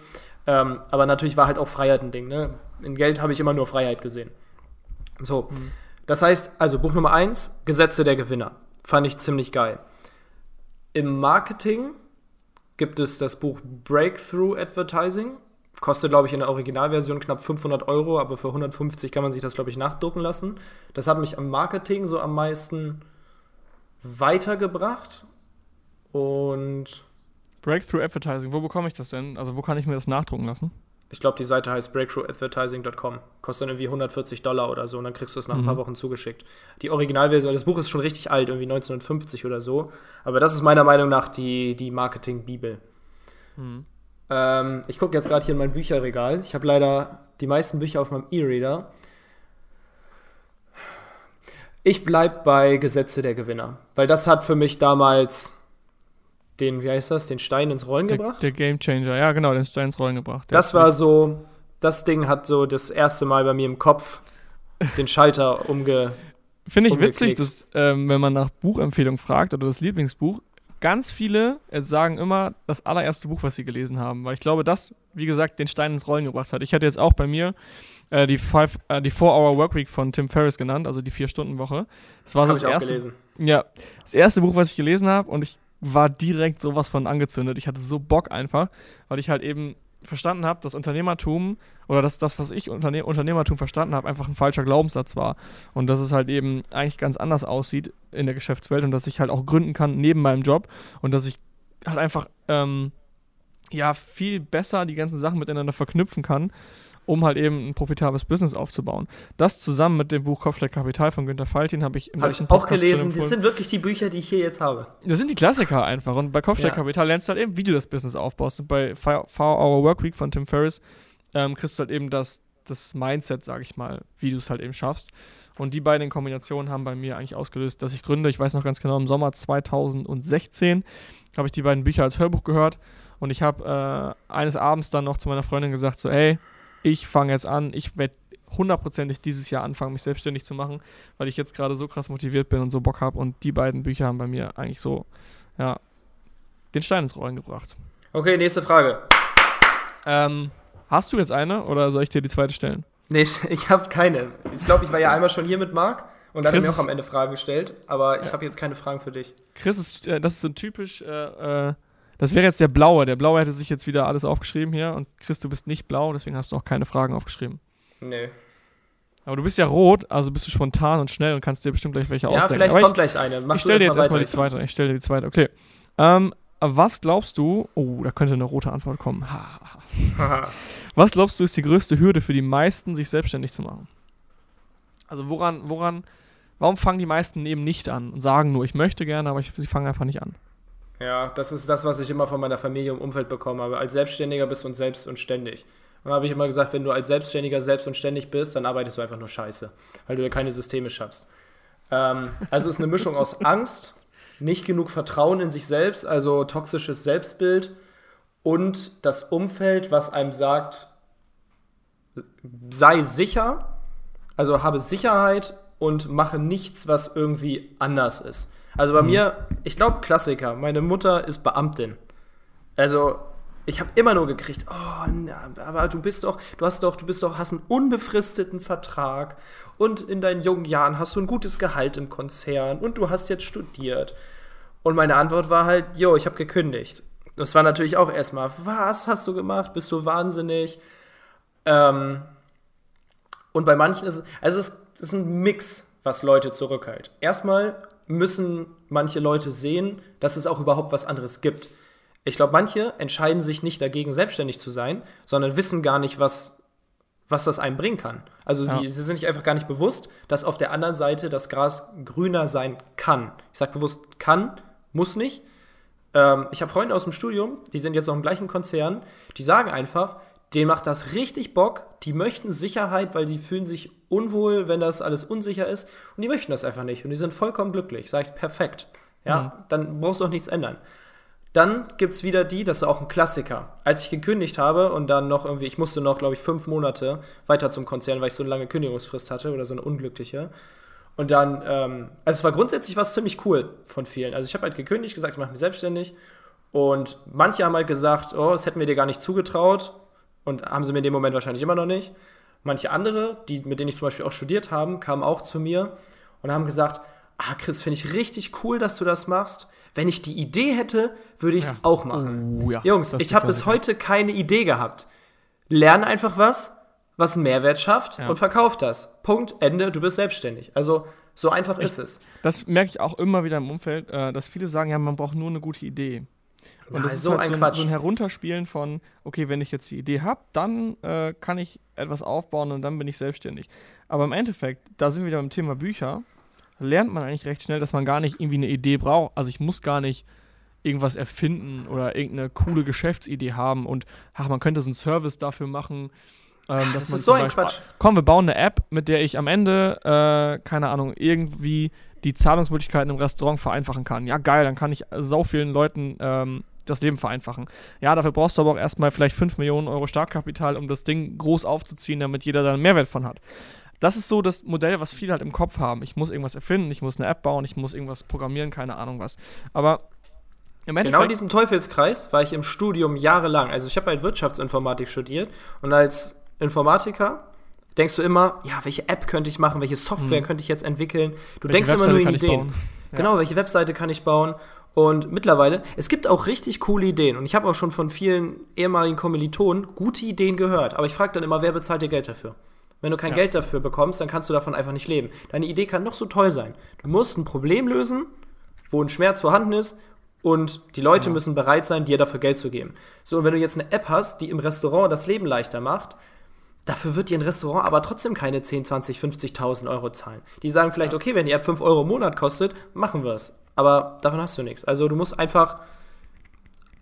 Ähm, aber natürlich war halt auch Freiheit ein Ding. Ne? In Geld habe ich immer nur Freiheit gesehen. So. Mhm. Das heißt, also Buch Nummer 1, Gesetze der Gewinner. Fand ich ziemlich geil. Im Marketing gibt es das Buch Breakthrough Advertising. Kostet, glaube ich, in der Originalversion knapp 500 Euro, aber für 150 kann man sich das, glaube ich, nachdrucken lassen. Das hat mich am Marketing so am meisten weitergebracht. Und. Breakthrough Advertising, wo bekomme ich das denn? Also, wo kann ich mir das nachdrucken lassen? Ich glaube, die Seite heißt breakthroughatvertising.com. Kostet dann irgendwie 140 Dollar oder so und dann kriegst du es nach mhm. ein paar mhm. Wochen zugeschickt. Die Originalversion, das Buch ist schon richtig alt, irgendwie 1950 oder so. Aber das ist meiner Meinung nach die, die Marketing-Bibel. Mhm. Ähm, ich gucke jetzt gerade hier in mein Bücherregal. Ich habe leider die meisten Bücher auf meinem E-Reader. Ich bleibe bei Gesetze der Gewinner, weil das hat für mich damals den, wie heißt das, den Stein ins Rollen der, gebracht? Der Game Changer, ja genau, den Stein ins Rollen gebracht. Das war so, das Ding hat so das erste Mal bei mir im Kopf den Schalter umge. Finde ich witzig, dass, ähm, wenn man nach Buchempfehlung fragt oder das Lieblingsbuch, ganz viele äh, sagen immer das allererste Buch, was sie gelesen haben, weil ich glaube, das, wie gesagt, den Stein ins Rollen gebracht hat. Ich hatte jetzt auch bei mir äh, die, five, äh, die Four-Hour Workweek von Tim Ferriss genannt, also die Vier-Stunden-Woche. Das war so das erste. Gelesen. Ja, das erste Buch, was ich gelesen habe und ich war direkt sowas von angezündet. Ich hatte so Bock einfach, weil ich halt eben verstanden habe, dass Unternehmertum oder dass das, was ich Unterne Unternehmertum verstanden habe, einfach ein falscher Glaubenssatz war. Und dass es halt eben eigentlich ganz anders aussieht in der Geschäftswelt und dass ich halt auch gründen kann neben meinem Job und dass ich halt einfach ähm, ja viel besser die ganzen Sachen miteinander verknüpfen kann um halt eben ein profitables Business aufzubauen. Das zusammen mit dem Buch Kopfschlag Kapital von Günter Faltin habe ich im Habe ich auch gelesen. Das sind wirklich die Bücher, die ich hier jetzt habe. Das sind die Klassiker einfach. Und bei Kopfschlag ja. Kapital lernst du halt eben, wie du das Business aufbaust. Und bei 4-Hour Workweek von Tim Ferriss ähm, kriegst du halt eben das, das Mindset, sage ich mal, wie du es halt eben schaffst. Und die beiden Kombinationen haben bei mir eigentlich ausgelöst, dass ich gründe. Ich weiß noch ganz genau, im Sommer 2016 habe ich die beiden Bücher als Hörbuch gehört. Und ich habe äh, eines Abends dann noch zu meiner Freundin gesagt, so, ey, ich fange jetzt an, ich werde hundertprozentig dieses Jahr anfangen, mich selbstständig zu machen, weil ich jetzt gerade so krass motiviert bin und so Bock habe. Und die beiden Bücher haben bei mir eigentlich so, ja, den Stein ins Rollen gebracht. Okay, nächste Frage. Ähm, hast du jetzt eine oder soll ich dir die zweite stellen? Nee, ich habe keine. Ich glaube, ich war ja einmal schon hier mit Marc und dann hat mir auch am Ende Fragen gestellt, aber ich ja. habe jetzt keine Fragen für dich. Chris, ist, äh, das ist so ein typisch äh, äh das wäre jetzt der Blaue. Der Blaue hätte sich jetzt wieder alles aufgeschrieben hier. Und Chris, du bist nicht blau, deswegen hast du auch keine Fragen aufgeschrieben. Nee. Aber du bist ja rot, also bist du spontan und schnell und kannst dir bestimmt gleich welche ja, ausdenken. Ja, vielleicht Aber kommt ich, gleich eine. Mach ich stelle dir jetzt erstmal die zweite. Ich stelle dir die zweite. Okay. Ähm, was glaubst du? Oh, da könnte eine rote Antwort kommen. was glaubst du ist die größte Hürde für die meisten, sich selbstständig zu machen? Also woran, woran, warum fangen die meisten eben nicht an und sagen nur, ich möchte gerne, aber ich, sie fangen einfach nicht an? Ja, das ist das, was ich immer von meiner Familie im Umfeld bekommen habe. Als Selbstständiger bist du selbst und ständig. Und da habe ich immer gesagt, wenn du als Selbstständiger selbst und ständig bist, dann arbeitest du einfach nur scheiße, weil du ja keine Systeme schaffst. Ähm, also es ist eine Mischung aus Angst, nicht genug Vertrauen in sich selbst, also toxisches Selbstbild und das Umfeld, was einem sagt, sei sicher, also habe Sicherheit und mache nichts, was irgendwie anders ist. Also bei mhm. mir, ich glaube Klassiker. Meine Mutter ist Beamtin. Also ich habe immer nur gekriegt, oh, na, aber du bist doch, du hast doch, du bist doch, hast einen unbefristeten Vertrag und in deinen jungen Jahren hast du ein gutes Gehalt im Konzern und du hast jetzt studiert. Und meine Antwort war halt, jo, ich habe gekündigt. Das war natürlich auch erstmal, was hast du gemacht? Bist du wahnsinnig? Ähm, und bei manchen ist es, also es ist ein Mix, was Leute zurückhält. Erstmal müssen manche Leute sehen, dass es auch überhaupt was anderes gibt. Ich glaube, manche entscheiden sich nicht dagegen, selbstständig zu sein, sondern wissen gar nicht, was, was das einem bringen kann. Also ja. sie, sie sind sich einfach gar nicht bewusst, dass auf der anderen Seite das Gras grüner sein kann. Ich sage bewusst kann, muss nicht. Ähm, ich habe Freunde aus dem Studium, die sind jetzt auch im gleichen Konzern, die sagen einfach, denen macht das richtig Bock, die möchten Sicherheit, weil die fühlen sich unwohl, wenn das alles unsicher ist und die möchten das einfach nicht und die sind vollkommen glücklich. Sag ich, perfekt. Ja, mhm. dann brauchst du auch nichts ändern. Dann gibt es wieder die, das ist auch ein Klassiker. Als ich gekündigt habe und dann noch irgendwie, ich musste noch, glaube ich, fünf Monate weiter zum Konzern, weil ich so eine lange Kündigungsfrist hatte oder so eine unglückliche. Und dann, ähm, also es war grundsätzlich was ziemlich cool von vielen. Also ich habe halt gekündigt, gesagt, ich mache mich selbstständig. Und manche haben halt gesagt, oh, das hätten wir dir gar nicht zugetraut. Und haben sie mir in dem Moment wahrscheinlich immer noch nicht. Manche andere, die, mit denen ich zum Beispiel auch studiert habe, kamen auch zu mir und haben gesagt, ah, Chris, finde ich richtig cool, dass du das machst. Wenn ich die Idee hätte, würde ich es ja. auch machen. Oh, ja. Jungs, ich habe bis heute keine Idee gehabt. Lern einfach was, was einen Mehrwert schafft ja. und verkauf das. Punkt, Ende, du bist selbstständig. Also so einfach ich, ist es. Das merke ich auch immer wieder im Umfeld, äh, dass viele sagen, ja, man braucht nur eine gute Idee. Und das ist so, halt ein so, ein, so, ein, Herunterspielen von, okay, wenn ich jetzt die Idee habe, dann äh, kann ich etwas aufbauen und dann bin ich selbstständig. Aber im Endeffekt, da sind wir wieder beim Thema Bücher, lernt man eigentlich recht schnell, dass man gar nicht irgendwie eine Idee braucht. Also ich muss gar nicht irgendwas erfinden oder irgendeine coole Geschäftsidee haben und ach, man könnte so einen Service dafür machen. Ähm, dass das man ist so ein Beispiel, Quatsch. Komm, wir bauen eine App, mit der ich am Ende, äh, keine Ahnung, irgendwie die Zahlungsmöglichkeiten im Restaurant vereinfachen kann. Ja, geil, dann kann ich so vielen Leuten ähm, das Leben vereinfachen. Ja, dafür brauchst du aber auch erstmal vielleicht 5 Millionen Euro Startkapital, um das Ding groß aufzuziehen, damit jeder da einen Mehrwert von hat. Das ist so das Modell, was viele halt im Kopf haben. Ich muss irgendwas erfinden, ich muss eine App bauen, ich muss irgendwas programmieren, keine Ahnung was. Aber genau in diesem Teufelskreis war ich im Studium jahrelang. Also ich habe halt Wirtschaftsinformatik studiert und als Informatiker denkst du immer, ja, welche App könnte ich machen, welche Software mhm. könnte ich jetzt entwickeln? Du welche denkst Webseite immer nur in Ideen. Ja. Genau, welche Webseite kann ich bauen? Und mittlerweile, es gibt auch richtig coole Ideen. Und ich habe auch schon von vielen ehemaligen Kommilitonen gute Ideen gehört. Aber ich frage dann immer, wer bezahlt dir Geld dafür? Wenn du kein ja. Geld dafür bekommst, dann kannst du davon einfach nicht leben. Deine Idee kann noch so toll sein. Du musst ein Problem lösen, wo ein Schmerz vorhanden ist, und die Leute ja. müssen bereit sein, dir dafür Geld zu geben. So, und wenn du jetzt eine App hast, die im Restaurant das Leben leichter macht, dafür wird dir ein Restaurant aber trotzdem keine 10, 20, 50.000 Euro zahlen. Die sagen vielleicht, okay, wenn die App 5 Euro im Monat kostet, machen wir es. Aber davon hast du nichts. Also du musst einfach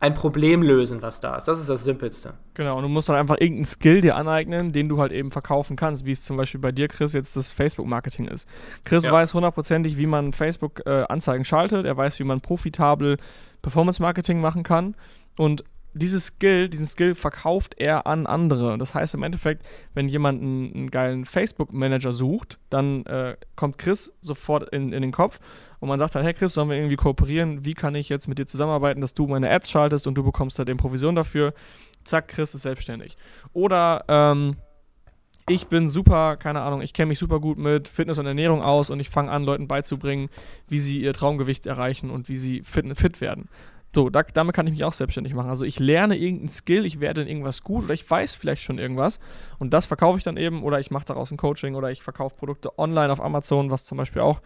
ein Problem lösen, was da ist. Das ist das Simpelste. Genau, und du musst dann einfach irgendeinen Skill dir aneignen, den du halt eben verkaufen kannst, wie es zum Beispiel bei dir, Chris, jetzt das Facebook-Marketing ist. Chris ja. weiß hundertprozentig, wie man Facebook-Anzeigen äh, schaltet, er weiß, wie man profitabel Performance-Marketing machen kann und dieses Skill, diesen Skill verkauft er an andere. Das heißt im Endeffekt, wenn jemand einen, einen geilen Facebook-Manager sucht, dann äh, kommt Chris sofort in, in den Kopf und man sagt dann, hey Chris, sollen wir irgendwie kooperieren? Wie kann ich jetzt mit dir zusammenarbeiten, dass du meine Ads schaltest und du bekommst halt eben Provision dafür? Zack, Chris ist selbstständig. Oder ähm, ich bin super, keine Ahnung, ich kenne mich super gut mit Fitness und Ernährung aus und ich fange an, Leuten beizubringen, wie sie ihr Traumgewicht erreichen und wie sie fit, fit werden. So, da, damit kann ich mich auch selbstständig machen. Also ich lerne irgendeinen Skill, ich werde in irgendwas gut oder ich weiß vielleicht schon irgendwas und das verkaufe ich dann eben oder ich mache daraus ein Coaching oder ich verkaufe Produkte online auf Amazon, was zum Beispiel auch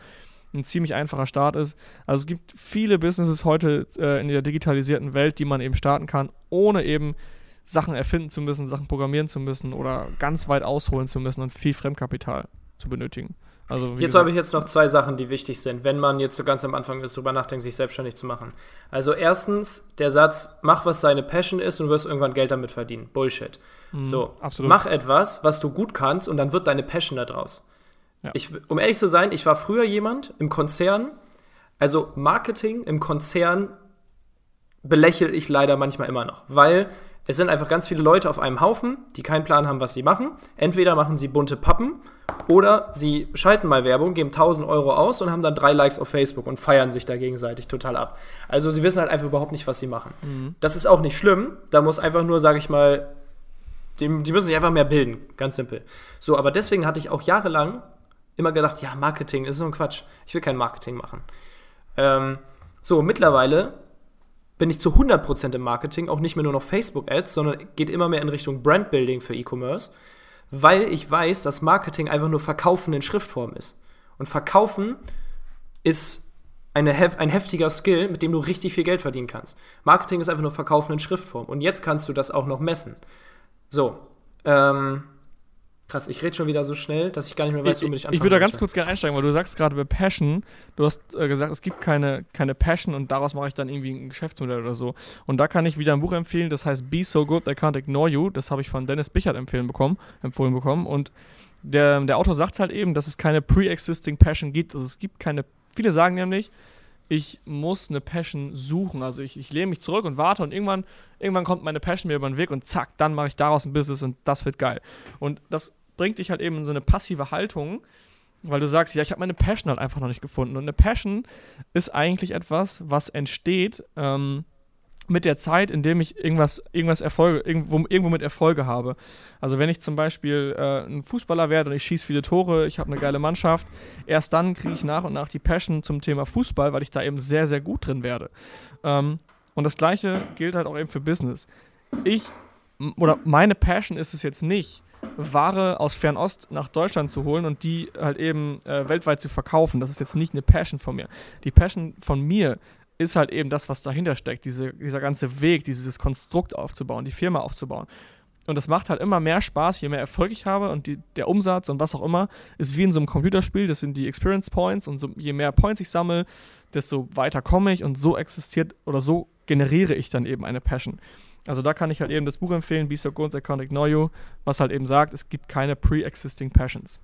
ein ziemlich einfacher Start ist. Also es gibt viele Businesses heute äh, in der digitalisierten Welt, die man eben starten kann, ohne eben Sachen erfinden zu müssen, Sachen programmieren zu müssen oder ganz weit ausholen zu müssen und viel Fremdkapital zu benötigen. Also, Hierzu habe ich jetzt noch zwei Sachen, die wichtig sind, wenn man jetzt so ganz am Anfang ist, darüber nachdenkt, sich selbstständig zu machen. Also erstens der Satz, mach was deine Passion ist und du wirst irgendwann Geld damit verdienen. Bullshit. Mhm, so, absolut. mach etwas, was du gut kannst und dann wird deine Passion daraus. Ja. Ich, um ehrlich zu sein, ich war früher jemand im Konzern, also Marketing im Konzern belächle ich leider manchmal immer noch, weil es sind einfach ganz viele Leute auf einem Haufen, die keinen Plan haben, was sie machen. Entweder machen sie bunte Pappen oder sie schalten mal Werbung, geben 1000 Euro aus und haben dann drei Likes auf Facebook und feiern sich da gegenseitig total ab. Also sie wissen halt einfach überhaupt nicht, was sie machen. Mhm. Das ist auch nicht schlimm. Da muss einfach nur, sage ich mal, die, die müssen sich einfach mehr bilden. Ganz simpel. So, aber deswegen hatte ich auch jahrelang immer gedacht, ja, Marketing ist so ein Quatsch. Ich will kein Marketing machen. Ähm, so, mittlerweile bin ich zu 100% im Marketing, auch nicht mehr nur noch Facebook-Ads, sondern geht immer mehr in Richtung Brandbuilding für E-Commerce, weil ich weiß, dass Marketing einfach nur Verkaufen in Schriftform ist. Und Verkaufen ist eine, ein heftiger Skill, mit dem du richtig viel Geld verdienen kannst. Marketing ist einfach nur Verkaufen in Schriftform. Und jetzt kannst du das auch noch messen. So, ähm, Krass, ich rede schon wieder so schnell, dass ich gar nicht mehr weiß, womit ich anfangen Ich würde da ganz kurz gerne einsteigen, weil du sagst gerade bei Passion, du hast äh, gesagt, es gibt keine, keine Passion und daraus mache ich dann irgendwie ein Geschäftsmodell oder so. Und da kann ich wieder ein Buch empfehlen, das heißt Be So Good, I Can't Ignore You. Das habe ich von Dennis Bichert empfehlen bekommen, empfohlen bekommen. Und der, der Autor sagt halt eben, dass es keine pre-existing Passion gibt. Also es gibt keine, viele sagen nämlich, ich muss eine Passion suchen. Also ich, ich lehne mich zurück und warte und irgendwann, irgendwann kommt meine Passion mir über den Weg und zack, dann mache ich daraus ein Business und das wird geil. Und das bringt dich halt eben in so eine passive Haltung, weil du sagst, ja, ich habe meine Passion halt einfach noch nicht gefunden. Und eine Passion ist eigentlich etwas, was entsteht ähm, mit der Zeit, in dem ich irgendwas, irgendwas Erfolge, irgendwo, irgendwo mit Erfolge habe. Also wenn ich zum Beispiel äh, ein Fußballer werde und ich schieße viele Tore, ich habe eine geile Mannschaft, erst dann kriege ich nach und nach die Passion zum Thema Fußball, weil ich da eben sehr, sehr gut drin werde. Ähm, und das gleiche gilt halt auch eben für Business. Ich oder meine Passion ist es jetzt nicht, Ware aus Fernost nach Deutschland zu holen und die halt eben äh, weltweit zu verkaufen. Das ist jetzt nicht eine Passion von mir. Die Passion von mir ist halt eben das, was dahinter steckt, diese, dieser ganze Weg, dieses Konstrukt aufzubauen, die Firma aufzubauen. Und das macht halt immer mehr Spaß, je mehr Erfolg ich habe und die, der Umsatz und was auch immer ist wie in so einem Computerspiel, das sind die Experience Points und so, je mehr Points ich sammle, desto weiter komme ich und so existiert oder so generiere ich dann eben eine Passion. Also da kann ich halt eben das Buch empfehlen, Be So Good, I Can't Ignore You, was halt eben sagt, es gibt keine pre-existing passions.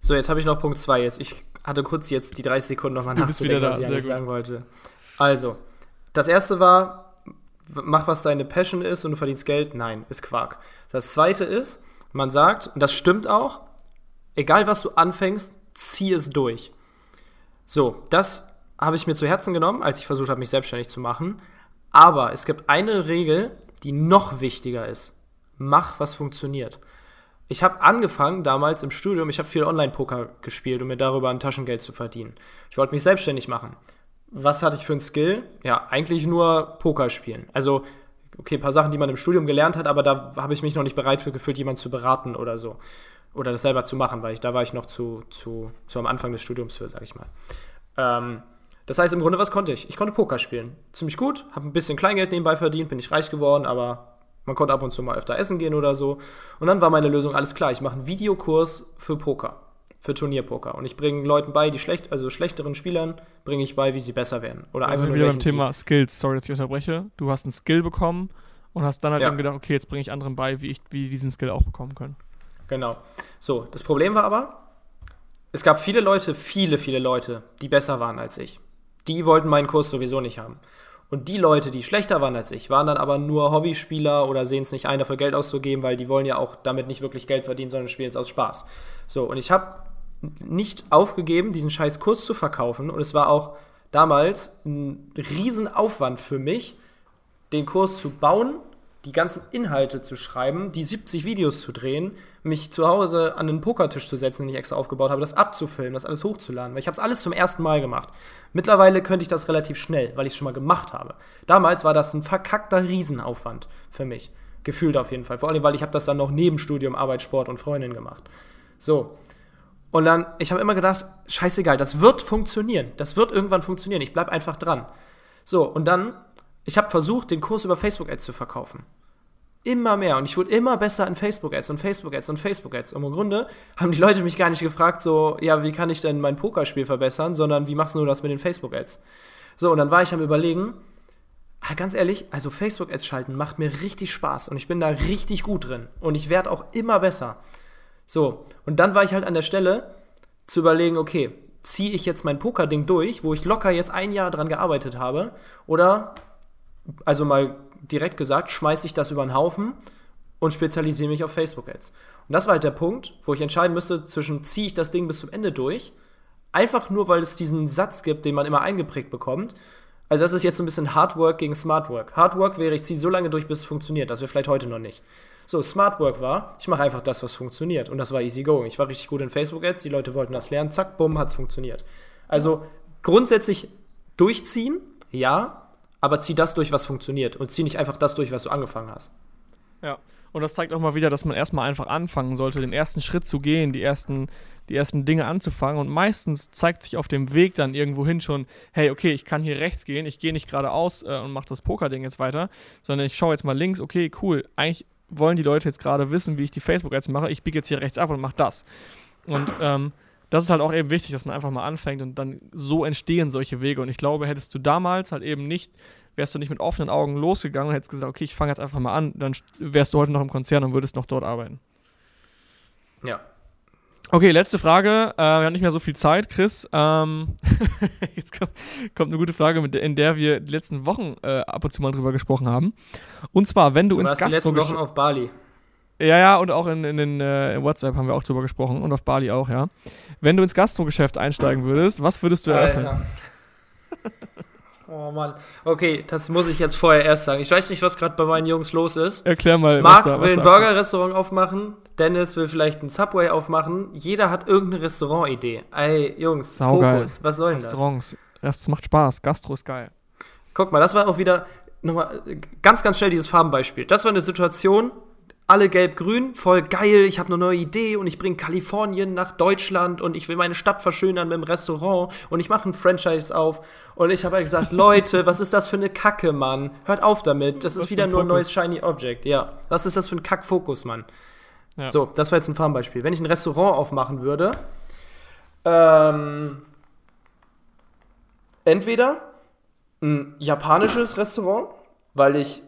So, jetzt habe ich noch Punkt 2. Jetzt, ich hatte kurz jetzt die 30 Sekunden nochmal nachzudenken, was ich eigentlich sagen wollte. Also, das erste war, mach, was deine Passion ist und du verdienst Geld. Nein, ist Quark. Das zweite ist, man sagt, und das stimmt auch, egal was du anfängst, zieh es durch. So, das habe ich mir zu Herzen genommen, als ich versucht habe, mich selbstständig zu machen. Aber es gibt eine Regel, die noch wichtiger ist. Mach, was funktioniert. Ich habe angefangen damals im Studium, ich habe viel Online-Poker gespielt, um mir darüber ein Taschengeld zu verdienen. Ich wollte mich selbstständig machen. Was hatte ich für ein Skill? Ja, eigentlich nur Poker spielen. Also, okay, ein paar Sachen, die man im Studium gelernt hat, aber da habe ich mich noch nicht bereit für gefühlt, jemanden zu beraten oder so. Oder das selber zu machen, weil ich, da war ich noch zu, zu, zu am Anfang des Studiums für, sag ich mal. Ähm, das heißt, im Grunde, was konnte ich? Ich konnte Poker spielen. Ziemlich gut, habe ein bisschen Kleingeld nebenbei verdient, bin ich reich geworden, aber man konnte ab und zu mal öfter essen gehen oder so. Und dann war meine Lösung alles klar. Ich mache einen Videokurs für Poker, für Turnierpoker. Und ich bringe Leuten bei, die schlecht, also schlechteren Spielern, bringe ich bei, wie sie besser werden. Oder also einfach wieder beim Thema Skills. Sorry, dass ich unterbreche. Du hast einen Skill bekommen und hast dann halt Ja. eben gedacht, okay, jetzt bringe ich anderen bei, wie ich, wie die diesen Skill auch bekommen können. Genau. So, das Problem war aber, es gab viele Leute, viele, viele Leute, die besser waren als ich. Die wollten meinen Kurs sowieso nicht haben. Und die Leute, die schlechter waren als ich, waren dann aber nur Hobbyspieler oder sehen es nicht ein, dafür Geld auszugeben, weil die wollen ja auch damit nicht wirklich Geld verdienen, sondern spielen es aus Spaß. So, und ich habe nicht aufgegeben, diesen scheiß Kurs zu verkaufen. Und es war auch damals ein Riesenaufwand für mich, den Kurs zu bauen, die ganzen Inhalte zu schreiben, die 70 Videos zu drehen, mich zu Hause an den Pokertisch zu setzen, den ich extra aufgebaut habe, das abzufilmen, das alles hochzuladen. Weil ich habe es alles zum ersten Mal gemacht. Mittlerweile könnte ich das relativ schnell, weil ich es schon mal gemacht habe. Damals war das ein verkackter Riesenaufwand für mich. Gefühlt auf jeden Fall. Vor allem, weil ich habe das dann noch neben Studium, Arbeit, Sport und Freundin gemacht. So. Und dann, ich habe immer gedacht, scheißegal, das wird funktionieren. Das wird irgendwann funktionieren. Ich bleib einfach dran. So, und dann, ich habe versucht, den Kurs über Facebook-Ads zu verkaufen. Immer mehr. Und ich wurde immer besser in Facebook-Ads und Facebook-Ads und Facebook-Ads. Und im Grunde haben die Leute mich gar nicht gefragt, so, ja, wie kann ich denn mein Pokerspiel verbessern, sondern wie machst du das mit den Facebook-Ads? So, und dann war ich am Überlegen, ah, ganz ehrlich, also Facebook-Ads schalten macht mir richtig Spaß und ich bin da richtig gut drin. Und ich werde auch immer besser. So, und dann war ich halt an der Stelle zu überlegen, okay, ziehe ich jetzt mein Poker-Ding durch, wo ich locker jetzt ein Jahr dran gearbeitet habe, oder, also mal direkt gesagt, schmeiße ich das über den Haufen und spezialisiere mich auf Facebook-Ads. Und das war halt der Punkt, wo ich entscheiden müsste zwischen, ziehe ich das Ding bis zum Ende durch, einfach nur, weil es diesen Satz gibt, den man immer eingeprägt bekommt. Also das ist jetzt so ein bisschen Hard Work gegen Smart Work. Hard Work wäre, ich ziehe so lange durch, bis es funktioniert. Das wäre vielleicht heute noch nicht. So, Smart Work war, ich mache einfach das, was funktioniert. Und das war easy going. Ich war richtig gut in Facebook-Ads, die Leute wollten das lernen, zack, bumm, hat es funktioniert. Also grundsätzlich durchziehen, ja, aber zieh das durch, was funktioniert. Und zieh nicht einfach das durch, was du angefangen hast. Ja. Und das zeigt auch mal wieder, dass man erstmal einfach anfangen sollte, den ersten Schritt zu gehen, die ersten, die ersten Dinge anzufangen. Und meistens zeigt sich auf dem Weg dann irgendwohin schon, hey, okay, ich kann hier rechts gehen, ich gehe nicht geradeaus äh, und mache das Poker-Ding jetzt weiter, sondern ich schaue jetzt mal links, okay, cool. Eigentlich wollen die Leute jetzt gerade wissen, wie ich die Facebook-Ads mache. Ich biege jetzt hier rechts ab und mache das. Und ähm, das ist halt auch eben wichtig, dass man einfach mal anfängt und dann so entstehen solche Wege. Und ich glaube, hättest du damals halt eben nicht, wärst du nicht mit offenen Augen losgegangen und hättest gesagt, okay, ich fange jetzt einfach mal an, dann wärst du heute noch im Konzern und würdest noch dort arbeiten. Ja. Okay, letzte Frage. Äh, wir haben nicht mehr so viel Zeit, Chris. Ähm, jetzt kommt, kommt eine gute Frage, mit in der wir die letzten Wochen äh, ab und zu mal drüber gesprochen haben. Und zwar, wenn du, Du ins warst die letzten Gastro Wochen auf Bali. Ja, ja, und auch in, in, in äh, WhatsApp haben wir auch drüber gesprochen und auf Bali auch, ja. Wenn du ins Gastrogeschäft einsteigen würdest, was würdest du eröffnen? Alter. Oh Mann. Okay, das muss ich jetzt vorher erst sagen. Ich weiß nicht, was gerade bei meinen Jungs los ist. Erklär mal, Marc da- will ein Burger-Restaurant aufmachen. Dennis will vielleicht ein Subway aufmachen. Jeder hat irgendeine Restaurant-Idee. Ey, Jungs, Saugeil. Fokus. Was soll denn das? Restaurants. Das macht Spaß. Gastro ist geil. Guck mal, das war auch wieder nochmal ganz, ganz schnell dieses Farbenbeispiel. Das war eine Situation, alle gelb-grün, voll geil, ich habe eine neue Idee und ich bringe Kalifornien nach Deutschland und ich will meine Stadt verschönern mit dem Restaurant und ich mache ein Franchise auf und ich habe halt gesagt, Leute, was ist das für eine Kacke, Mann? Hört auf damit, das Was ist wieder ein nur ein neues Shiny Object, ja. Was ist das für ein Kackfokus, Mann? Ja. So, das war jetzt ein Farbenbeispiel. Wenn ich ein Restaurant aufmachen würde, ähm, entweder ein japanisches Restaurant, weil ich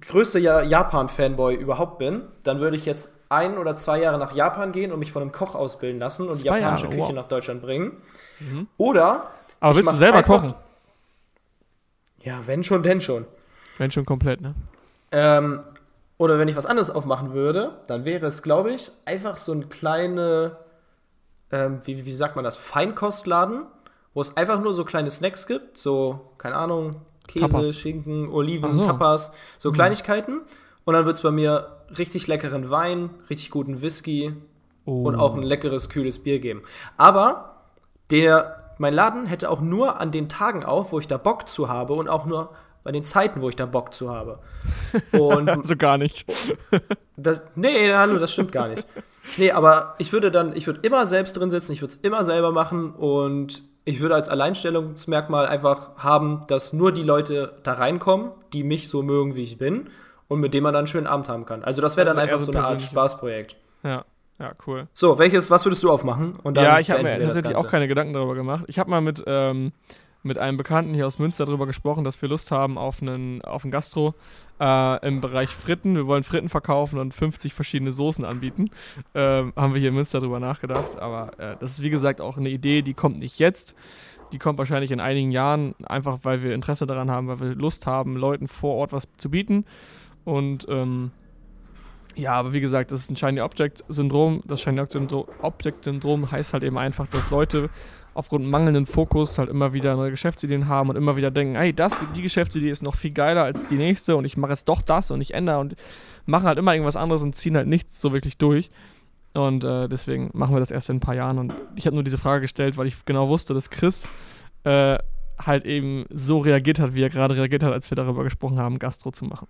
größter ja Japan-Fanboy überhaupt bin, dann würde ich jetzt ein oder zwei Jahre nach Japan gehen und mich von einem Koch ausbilden lassen und die Zwei japanische Jahre, Küche wow. nach Deutschland bringen. Mhm. Oder Aber willst du selber einfach- kochen? ja, wenn schon, denn schon. Wenn schon komplett, ne? Ähm, oder wenn ich was anderes aufmachen würde, dann wäre es, glaube ich, einfach so ein kleine, ähm, wie, wie sagt man das, Feinkostladen, wo es einfach nur so kleine Snacks gibt, so, keine Ahnung, Käse, Tapas. Schinken, Oliven, so. Tapas, so Mhm. Kleinigkeiten. Und dann wird es bei mir richtig leckeren Wein, richtig guten Whisky Oh. und auch ein leckeres, kühles Bier geben. Aber der, mein Laden hätte auch nur an den Tagen auf, wo ich da Bock zu habe und auch nur bei den Zeiten, wo ich da Bock zu habe. Und Also gar nicht. das, nee, hallo, das stimmt gar nicht. Nee, aber ich würde dann, ich würde immer selbst drin sitzen, ich würde es immer selber machen und ich würde als Alleinstellungsmerkmal einfach haben, dass nur die Leute da reinkommen, die mich so mögen, wie ich bin und mit denen man dann einen schönen Abend haben kann. Also das wäre Also dann einfach so eine Art. Spaßprojekt. Ja, ja, cool. So, welches, was würdest du aufmachen? Ja, ich habe mir tatsächlich auch keine Gedanken darüber gemacht. Ich habe mal mit, ähm, mit einem Bekannten hier aus Münster darüber gesprochen, dass wir Lust haben auf einen, auf ein Gastro äh, im Bereich Fritten. Wir wollen Fritten verkaufen und 50 verschiedene Soßen anbieten. Ähm, haben wir hier in Münster darüber nachgedacht. Aber äh, das ist wie gesagt auch eine Idee, die kommt nicht jetzt. Die kommt wahrscheinlich in einigen Jahren, einfach weil wir Interesse daran haben, weil wir Lust haben, Leuten vor Ort was zu bieten. Und ähm, ja, aber wie gesagt, das ist ein Shiny Object Syndrom. Das Shiny Object Syndrom heißt halt eben einfach, dass Leute aufgrund mangelnden Fokus halt immer wieder neue Geschäftsideen haben und immer wieder denken, hey, das, die Geschäftsidee ist noch viel geiler als die nächste und ich mache jetzt doch das und ich ändere und machen halt immer irgendwas anderes und ziehen halt nichts so wirklich durch. Und äh, deswegen machen wir das erst in ein paar Jahren. Und ich habe nur diese Frage gestellt, weil ich genau wusste, dass Chris äh, halt eben so reagiert hat, wie er gerade reagiert hat, als wir darüber gesprochen haben, Gastro zu machen.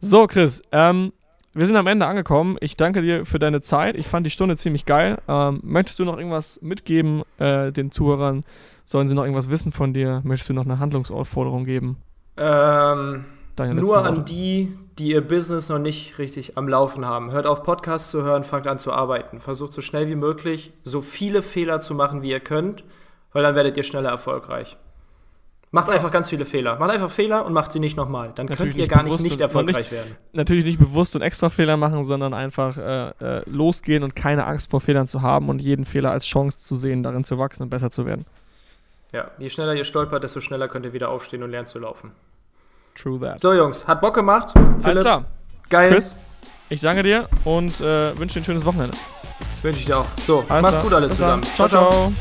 So, Chris, ähm, wir sind am Ende angekommen. Ich danke dir für deine Zeit. Ich fand die Stunde ziemlich geil. Ähm, möchtest du noch irgendwas mitgeben äh, den Zuhörern? Sollen sie noch irgendwas wissen von dir? Möchtest du noch eine Handlungsaufforderung geben? Ähm, nur an die, die ihr Business noch nicht richtig am Laufen haben. Hört auf, Podcasts zu hören, fangt an zu arbeiten. Versucht so schnell wie möglich so viele Fehler zu machen, wie ihr könnt, weil dann werdet ihr schneller erfolgreich. Macht einfach ganz viele Fehler. Macht einfach Fehler und macht sie nicht nochmal. Dann Natürlich könnt ihr gar nicht nicht erfolgreich nicht- werden. Natürlich nicht bewusst und extra Fehler machen, sondern einfach äh, äh, losgehen und keine Angst vor Fehlern zu haben und jeden Fehler als Chance zu sehen, darin zu wachsen und besser zu werden. Ja, je schneller ihr stolpert, desto schneller könnt ihr wieder aufstehen und lernen zu laufen. True that. So, Jungs, hat Bock gemacht. Alles klar. Geil. Chris, ich danke dir und äh, wünsche dir ein schönes Wochenende. Wünsche ich dir auch. So, Alles macht's klar. gut alle Bis zusammen. dann. ciao. ciao.